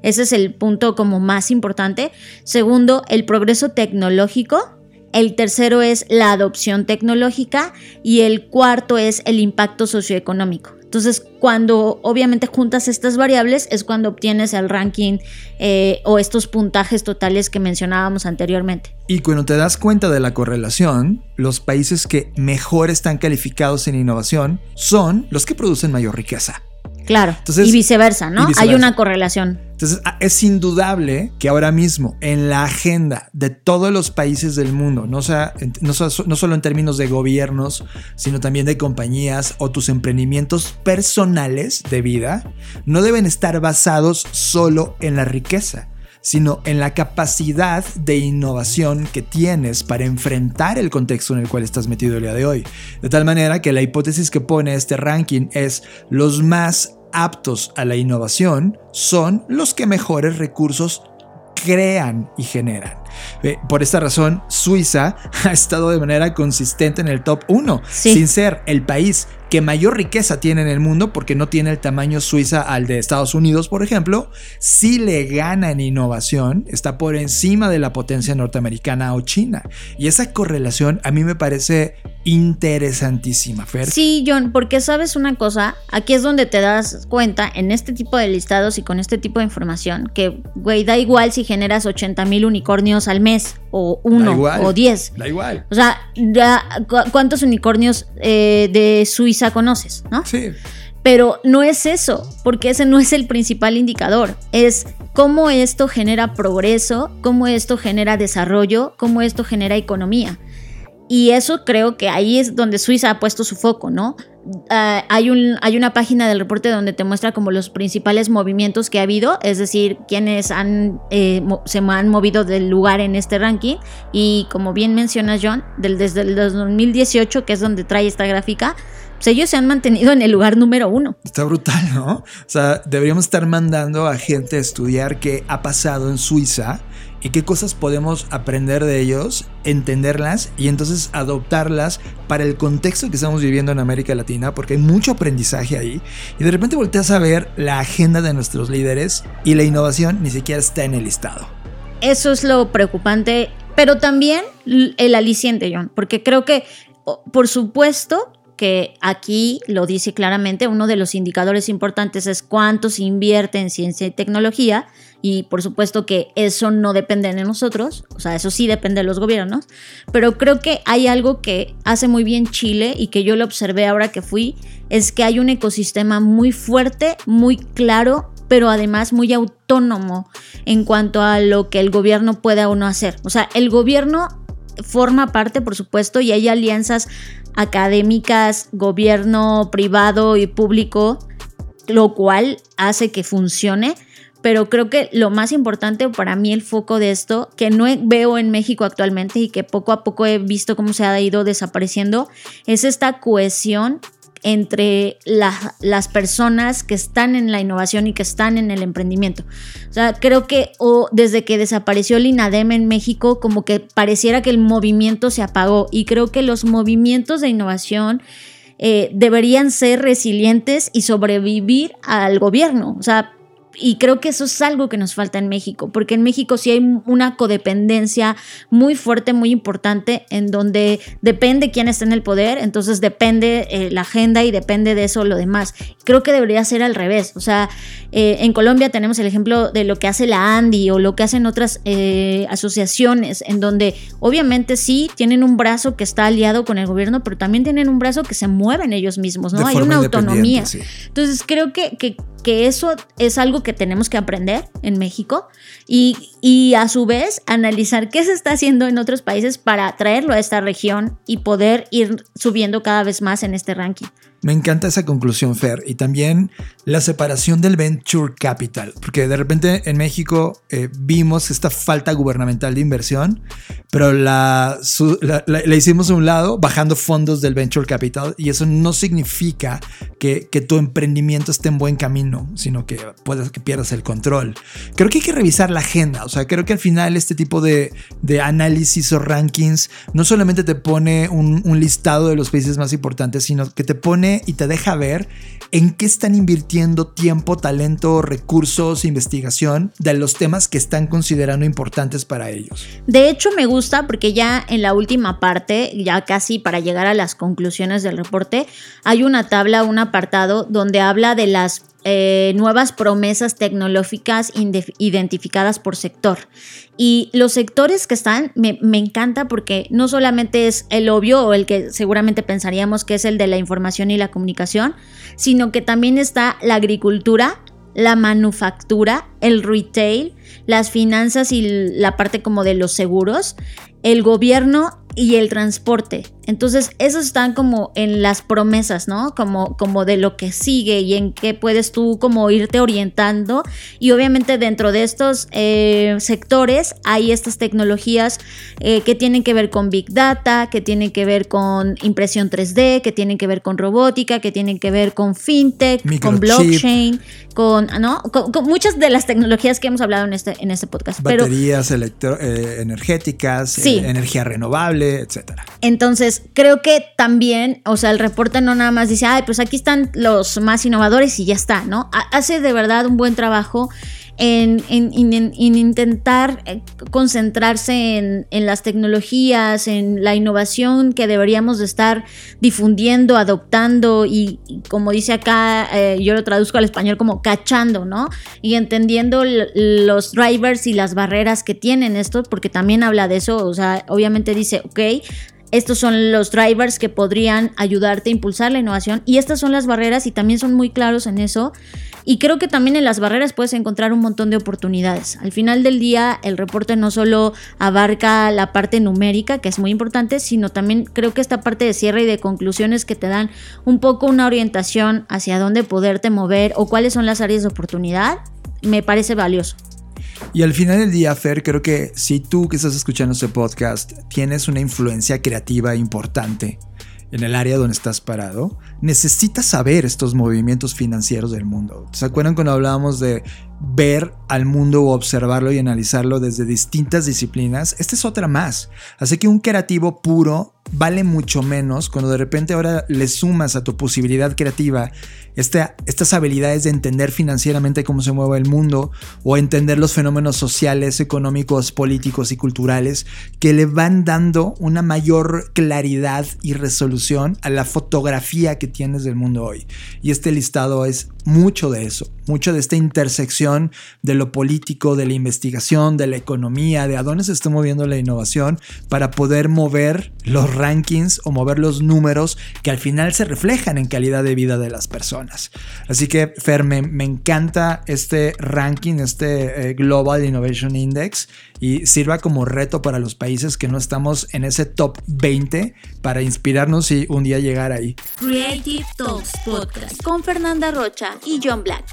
Ese es el punto como más importante. Segundo, el progreso tecnológico. El tercero es la adopción tecnológica y el cuarto es el impacto socioeconómico. Entonces, cuando obviamente juntas estas variables es cuando obtienes el ranking eh, o estos puntajes totales que mencionábamos anteriormente. Y cuando te das cuenta de la correlación, los países que mejor están calificados en innovación son los que producen mayor riqueza. Claro. y viceversa, ¿no? Hay una correlación. Entonces, es indudable que ahora mismo en la agenda de todos los países del mundo, no, sea, no, solo en términos de gobiernos, sino también de compañías o tus emprendimientos personales de vida, no deben estar basados solo en la riqueza sino en la capacidad de innovación que tienes para enfrentar el contexto en el cual estás metido el día de hoy. De tal manera que la hipótesis que pone este ranking es los más aptos a la innovación son los que mejores recursos crean y generan. Por esta razón, Suiza ha estado de manera consistente en el top 1, sin ser el país que mayor riqueza tiene en el mundo, porque no tiene el tamaño Suiza al de Estados Unidos, por ejemplo, si le gana en innovación, está por encima de la potencia norteamericana o China. Y esa correlación a mí me parece interesantísima, Fer. Sí, John, porque sabes una cosa, aquí es donde te das cuenta en este tipo de listados y con este tipo de información que, güey, da igual si generas 80 mil unicornios al mes o uno o 10. Da igual. O sea, ¿cuántos unicornios eh, de Suiza conoces, ¿no? Sí. Pero no es eso, porque ese no es el principal indicador. Es cómo esto genera progreso, cómo esto genera desarrollo, cómo esto genera economía. Y eso creo que ahí es donde Suiza ha puesto su foco, ¿no? Ah, hay, un, hay una página del reporte donde te muestra como los principales movimientos que ha habido, es decir, quienes han, eh, se han movido del lugar en este ranking. Y como bien menciona John, del, desde el 2018, que es donde trae esta gráfica, pues ellos se han mantenido en el lugar número uno. Está brutal, ¿no? O sea, deberíamos estar mandando a gente a estudiar qué ha pasado en Suiza y qué cosas podemos aprender de ellos, entenderlas y entonces adoptarlas para el contexto que estamos viviendo en América Latina, porque hay mucho aprendizaje ahí. Y de repente volteas a ver la agenda de nuestros líderes y la innovación ni siquiera está en el listado. Eso es lo preocupante, pero también el aliciente, John, porque creo que, por supuesto, que aquí lo dice claramente, uno de los indicadores importantes es cuánto se invierte en ciencia y tecnología y por supuesto que eso no depende de nosotros, o sea, eso sí depende de los gobiernos, pero creo que hay algo que hace muy bien Chile y que yo lo observé ahora que fui, es que hay un ecosistema muy fuerte, muy claro pero además muy autónomo en cuanto a lo que el gobierno pueda o no hacer. O sea, el gobierno forma parte, por supuesto, y hay alianzas académicas, gobierno privado y público, lo cual hace que funcione. Pero creo que lo más importante para mí el foco de esto, que no veo en México actualmente y que poco a poco he visto cómo se ha ido desapareciendo, es esta cohesión entre las personas que están en la innovación y que están en el emprendimiento. O sea, creo que desde que desapareció el INADEM en México, como que pareciera que el movimiento se apagó y creo que los movimientos de innovación eh, deberían ser resilientes y sobrevivir al gobierno. O sea, y creo que eso es algo que nos falta en México, porque en México sí hay una codependencia muy fuerte, muy importante, en donde depende quién está en el poder, entonces depende eh, la agenda y depende de eso lo demás. Creo que debería ser al revés. O sea, eh, en Colombia tenemos el ejemplo de lo que hace la ANDI o lo que hacen otras eh, asociaciones, en donde obviamente sí tienen un brazo que está aliado con el gobierno, pero también tienen un brazo que se mueven ellos mismos, ¿no? hay una autonomía. Entonces creo que, que que eso es algo que tenemos que aprender en México y y a su vez analizar qué se está haciendo en otros países para traerlo a esta región y poder ir subiendo cada vez más en este ranking. Me encanta esa conclusión, Fer, y también la separación del venture capital, porque de repente en México eh, vimos esta falta gubernamental de inversión, pero la, la, hicimos a un lado bajando fondos del venture capital y eso no significa que, que, tu emprendimiento esté en buen camino, sino que puedas que pierdas el control. Creo que hay que revisar la agenda, o sea, creo que al final este tipo de, de análisis o rankings no solamente te pone un, un listado de los países más importantes, sino que te pone y te deja ver en qué están invirtiendo tiempo, talento, recursos, investigación de los temas que están considerando importantes para ellos. De hecho, me gusta porque ya en la última parte, ya casi para llegar a las conclusiones del reporte, hay una tabla, un apartado donde habla de las eh, nuevas promesas tecnológicas identificadas por sector. Y los sectores que están, me, me, encanta porque no solamente es el obvio o el que seguramente pensaríamos que es el de la información y la comunicación, sino que también está la agricultura, la manufactura, el retail, las finanzas y la parte como de los seguros, el gobierno y el transporte. Entonces, esos están como en las promesas, ¿no? Como, como de lo que sigue y en qué puedes tú como irte orientando. Y obviamente dentro de estos eh, sectores hay estas tecnologías eh, que tienen que ver con Big Data, que tienen que ver con impresión 3D, que tienen que ver con robótica, que tienen que ver con fintech, con blockchain, con, ¿no? Con, muchas de las tecnologías que hemos hablado en este, en este podcast. Baterías electro, eh, energéticas, energía renovable, etcétera. Entonces, creo que también, o sea, el reporte no nada más dice, ay, pues aquí están los más innovadores y ya está, ¿no? Hace de verdad un buen trabajo en, intentar eh, concentrarse en, las tecnologías, en la innovación que deberíamos de estar difundiendo, adoptando y, como dice acá, eh, yo lo traduzco al español como cachando, ¿no? Y entendiendo los drivers y las barreras que tienen estos, porque también habla de eso, o sea, obviamente dice, ok, estos son los drivers que podrían ayudarte a impulsar la innovación y estas son las barreras y también son muy claros en eso. Y creo que también en las barreras puedes encontrar un montón de oportunidades. Al final del día, el reporte no solo abarca la parte numérica, que es muy importante, sino también creo que esta parte de cierre y de conclusiones que te dan un poco una orientación hacia dónde poderte mover o cuáles son las áreas de oportunidad, me parece valioso. Y al final del día, Fer, creo que si tú que estás escuchando este podcast tienes una influencia creativa importante en el área donde estás parado, necesitas saber estos movimientos financieros del mundo. ¿Se acuerdan cuando hablábamos de ver al mundo o observarlo y analizarlo desde distintas disciplinas? Esta es otra más. Así que un creativo puro vale mucho menos cuando de repente ahora le sumas a tu posibilidad creativa estas habilidades de entender financieramente cómo se mueve el mundo o entender los fenómenos sociales, económicos, políticos y culturales que le van dando una mayor claridad y resolución a la fotografía que tienes del mundo hoy. Y este listado es mucho de eso, mucho de esta intersección de lo político, de la investigación, de la economía, de a dónde se está moviendo la innovación para poder mover los rankings o mover los números que al final se reflejan en calidad de vida de las personas. Así que, Fer, me, encanta este ranking, este eh, Global Innovation Index y sirva como reto para los países que no estamos en ese top 20 para inspirarnos y un día llegar ahí. Creative Talks Podcast con Fernanda Rocha y John Black.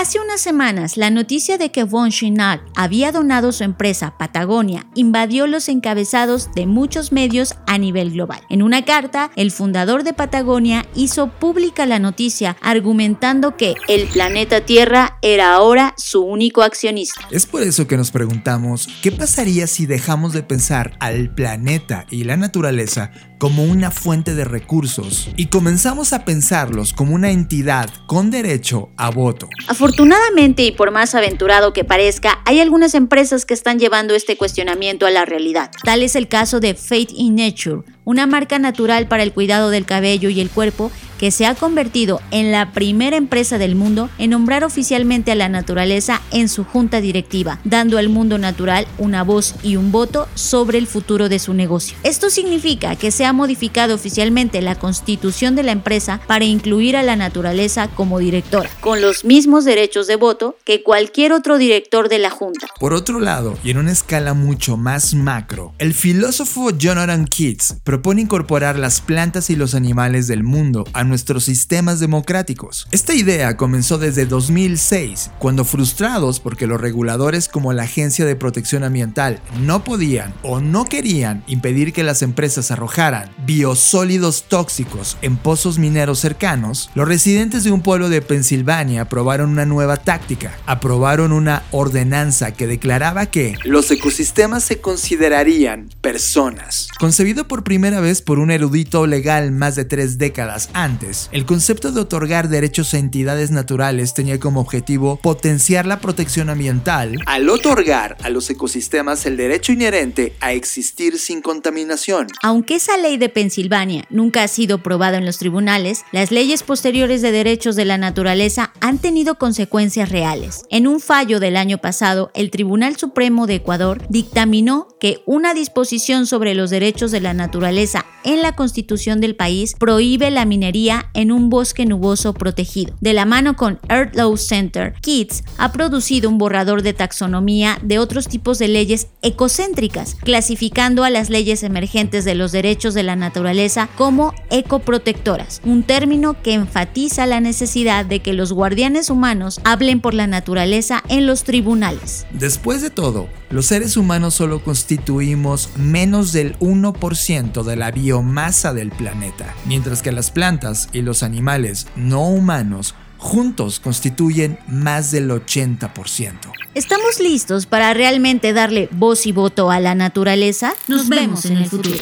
Hace unas semanas, la noticia de que Von Schinack había donado su empresa Patagonia invadió los encabezados de muchos medios a nivel global. En una carta, el fundador de Patagonia hizo pública la noticia argumentando que el planeta Tierra era ahora su único accionista. Es por eso que nos preguntamos, ¿qué pasaría si dejamos de pensar al planeta y la naturaleza como una fuente de recursos y comenzamos a pensarlos como una entidad con derecho a voto? Afortunadamente, y por más aventurado que parezca, hay algunas empresas que están llevando este cuestionamiento a la realidad. Tal es el caso de Fate in Nature, una marca natural para el cuidado del cabello y el cuerpo que se ha convertido en la primera empresa del mundo en nombrar oficialmente a la naturaleza en su junta directiva, dando al mundo natural una voz y un voto sobre el futuro de su negocio. Esto significa que se ha modificado oficialmente la constitución de la empresa para incluir a la naturaleza como directora, con los mismos derechos de voto que cualquier otro director de la junta. Por otro lado, y en una escala mucho más macro, el filósofo Jonathan Keats propone incorporar las plantas y los animales del mundo a nuestros sistemas democráticos. Esta idea comenzó desde 2006, cuando frustrados porque los reguladores como la Agencia de Protección Ambiental no podían o no querían impedir que las empresas arrojaran biosólidos tóxicos en pozos mineros cercanos, los residentes de un pueblo de Pensilvania aprobaron una nueva táctica. Aprobaron una ordenanza que declaraba que los ecosistemas se considerarían personas. Concebido por primera vez por un erudito legal más de tres décadas antes, el concepto de otorgar derechos a entidades naturales tenía como objetivo potenciar la protección ambiental al otorgar a los ecosistemas el derecho inherente a existir sin contaminación. Aunque esa ley de Pensilvania nunca ha sido probada en los tribunales, las leyes posteriores de derechos de la naturaleza han tenido consecuencias reales. En un fallo del año pasado, el Tribunal Supremo de Ecuador dictaminó que una disposición sobre los derechos de la naturaleza en la constitución del país prohíbe la minería en un bosque nuboso protegido. De la mano con Earth Law Center, Kids ha producido un borrador de taxonomía de otros tipos de leyes ecocéntricas, clasificando a las leyes emergentes de los derechos de la naturaleza como ecoprotectoras, un término que enfatiza la necesidad de que los guardianes humanos hablen por la naturaleza en los tribunales. Después de todo, los seres humanos solo constituimos menos del 1% de la biomasa del planeta, mientras que las plantas y los animales no humanos juntos constituyen más del 80%. ¿Estamos listos para realmente darle voz y voto a la naturaleza? Nos, vemos en el futuro.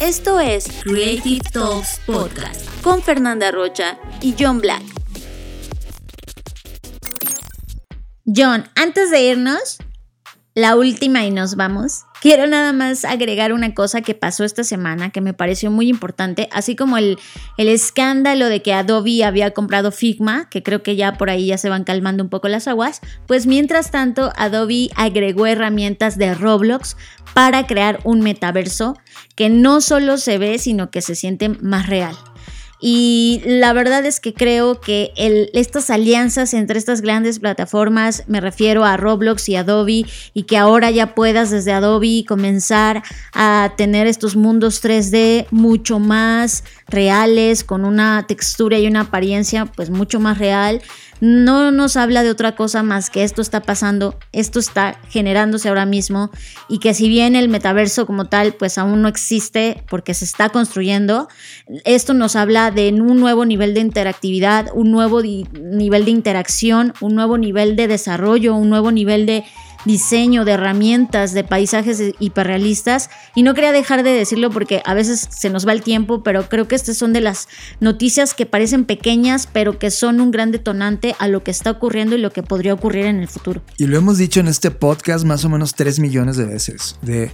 Esto es Creative Talks Podcast con Fernanda Rocha y John Black. John, antes de irnos, la última y nos vamos. Quiero nada más agregar una cosa que pasó esta semana que me pareció muy importante, así como el, el, escándalo de que Adobe había comprado Figma, que creo que ya por ahí ya se van calmando un poco las aguas, pues mientras tanto Adobe agregó herramientas de Roblox para crear un metaverso que no solo se ve, sino que se siente más real. Y la verdad es que creo que estas alianzas entre estas grandes plataformas, me refiero a Roblox y Adobe, y que ahora ya puedas desde Adobe comenzar a tener estos mundos 3D mucho más reales, con una textura y una apariencia pues mucho más real no nos habla de otra cosa más que esto está pasando, esto está generándose ahora mismo y que si bien el metaverso como tal pues aún no existe porque se está construyendo, esto nos habla de un nuevo nivel de interactividad, un nuevo nivel de interacción, un nuevo nivel de desarrollo, un nuevo nivel de diseño, de herramientas, de paisajes hiperrealistas. Y no quería dejar de decirlo porque a veces se nos va el tiempo, pero creo que estas son de las noticias que parecen pequeñas, pero que son un gran detonante a lo que está ocurriendo y lo que podría ocurrir en el futuro. Y lo hemos dicho en este podcast más o menos 3 millones de veces, de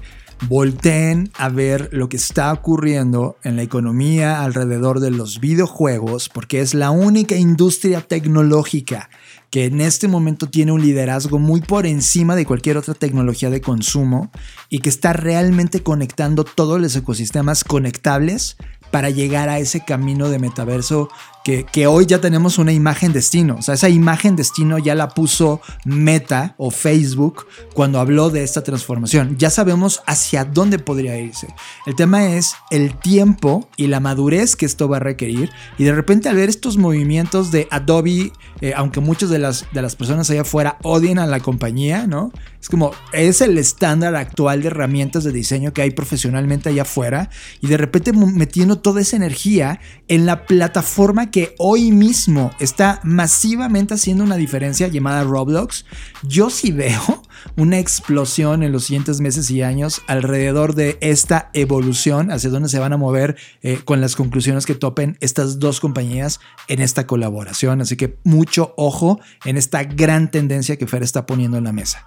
volteen a ver lo que está ocurriendo en la economía alrededor de los videojuegos, porque es la única industria tecnológica que en este momento tiene un liderazgo muy por encima de cualquier otra tecnología de consumo y que está realmente conectando todos los ecosistemas conectables para llegar a ese camino de metaverso que, hoy ya tenemos una imagen destino. O sea, esa imagen destino ya la puso Meta o Facebook cuando habló de esta transformación. Ya sabemos hacia dónde podría irse. El tema es el tiempo y la madurez que esto va a requerir. Y de repente al ver estos movimientos de Adobe, eh, aunque muchas de las, de las personas allá afuera odien a la compañía, ¿no? Es como, es el estándar actual de herramientas de diseño que hay profesionalmente allá afuera. Y de repente metiendo toda esa energía en la plataforma que hoy mismo está masivamente haciendo una diferencia llamada Roblox, yo sí veo una explosión en los siguientes meses y años alrededor de esta evolución, hacia dónde se van a mover eh, con las conclusiones que topen estas dos compañías en esta colaboración. Así que mucho ojo en esta gran tendencia que Fer está poniendo en la mesa.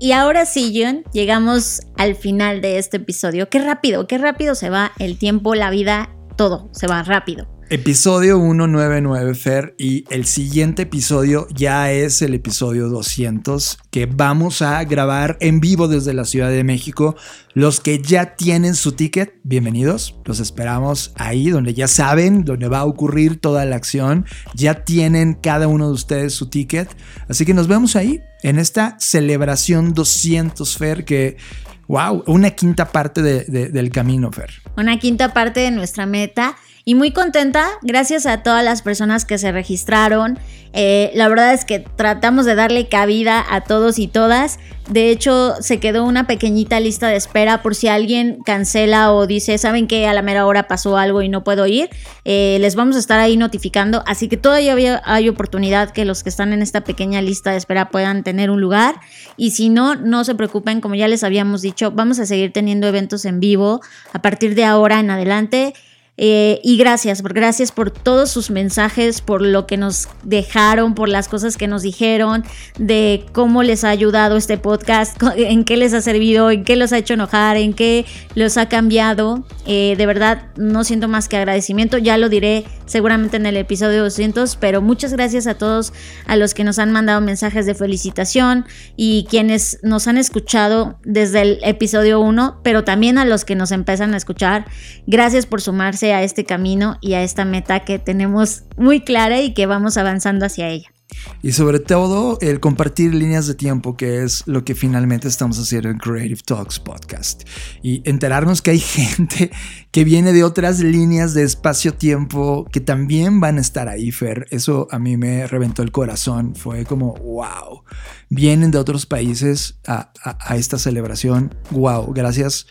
Y ahora sí, John, llegamos al final de este episodio. Qué rápido, qué rápido se va el tiempo, la vida, todo se va rápido. Episodio 199, Fer, y el siguiente episodio ya es el episodio 200 que vamos a grabar en vivo desde la Ciudad de México. Los que ya tienen su ticket, bienvenidos. Los esperamos ahí donde ya saben, donde va a ocurrir toda la acción. Ya tienen cada uno de ustedes su ticket. Así que nos vemos ahí en esta celebración 200, Fer, que Wow, una quinta parte del camino, Fer. Una quinta parte de nuestra meta y muy contenta, gracias a todas las personas que se registraron. Eh, la verdad es que tratamos de darle cabida a todos y todas. De hecho, se quedó una pequeñita lista de espera por si alguien cancela o dice, ¿saben que a la mera hora pasó algo y no puedo ir? Eh, les vamos a estar ahí notificando. Así que todavía hay oportunidad que los que están en esta pequeña lista de espera puedan tener un lugar. Y si no, no se preocupen, como ya les habíamos dicho, vamos a seguir teniendo eventos en vivo a partir de ahora en adelante. Eh, y gracias, gracias por todos sus mensajes, por lo que nos dejaron, por las cosas que nos dijeron, de cómo les ha ayudado este podcast, en qué les ha servido, en qué los ha hecho enojar, en qué los ha cambiado. Eh, de verdad, no siento más que agradecimiento, ya lo diré seguramente en el episodio 200, pero muchas gracias a todos, a los que nos han mandado mensajes de felicitación y quienes nos han escuchado desde el episodio 1, pero también a los que nos empiezan a escuchar. Gracias por sumarse a este camino y a esta meta que tenemos muy clara y que vamos avanzando hacia ella. Y sobre todo el compartir líneas de tiempo, que es lo que finalmente estamos haciendo en Creative Talks Podcast. Y enterarnos que hay gente que viene de otras líneas de espacio-tiempo que también van a estar ahí, Fer. Eso a mí me reventó el corazón. Fue como, wow. Vienen de otros países a, a esta celebración. Wow. Gracias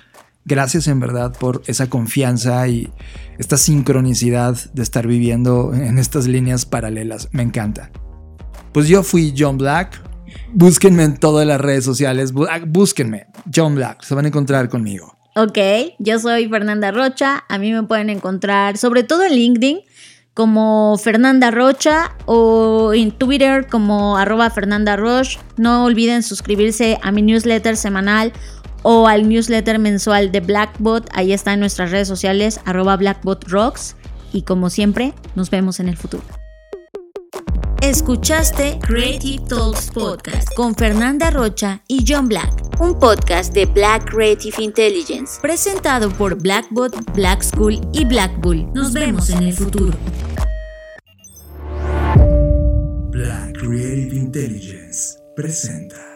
Gracias en verdad por esa confianza y esta sincronicidad de estar viviendo en estas líneas paralelas. Me encanta. Pues yo fui John Black. Búsquenme en todas las redes sociales. Ah, búsquenme. John Black. Se van a encontrar conmigo. Ok, yo soy Fernanda Rocha. A mí me pueden encontrar sobre todo en LinkedIn como Fernanda Rocha o en Twitter como arroba Fernanda Roche. No olviden suscribirse a mi newsletter semanal o al newsletter mensual de Blackbot. Ahí está en nuestras redes sociales, arroba BlackbotRocks. Y como siempre, nos vemos en el futuro. Escuchaste Creative Talks Podcast con Fernanda Rocha y John Black, un podcast de Black Creative Intelligence, presentado por Blackbot, Black School y Black Bull. Nos vemos en el futuro. Black Creative Intelligence presenta.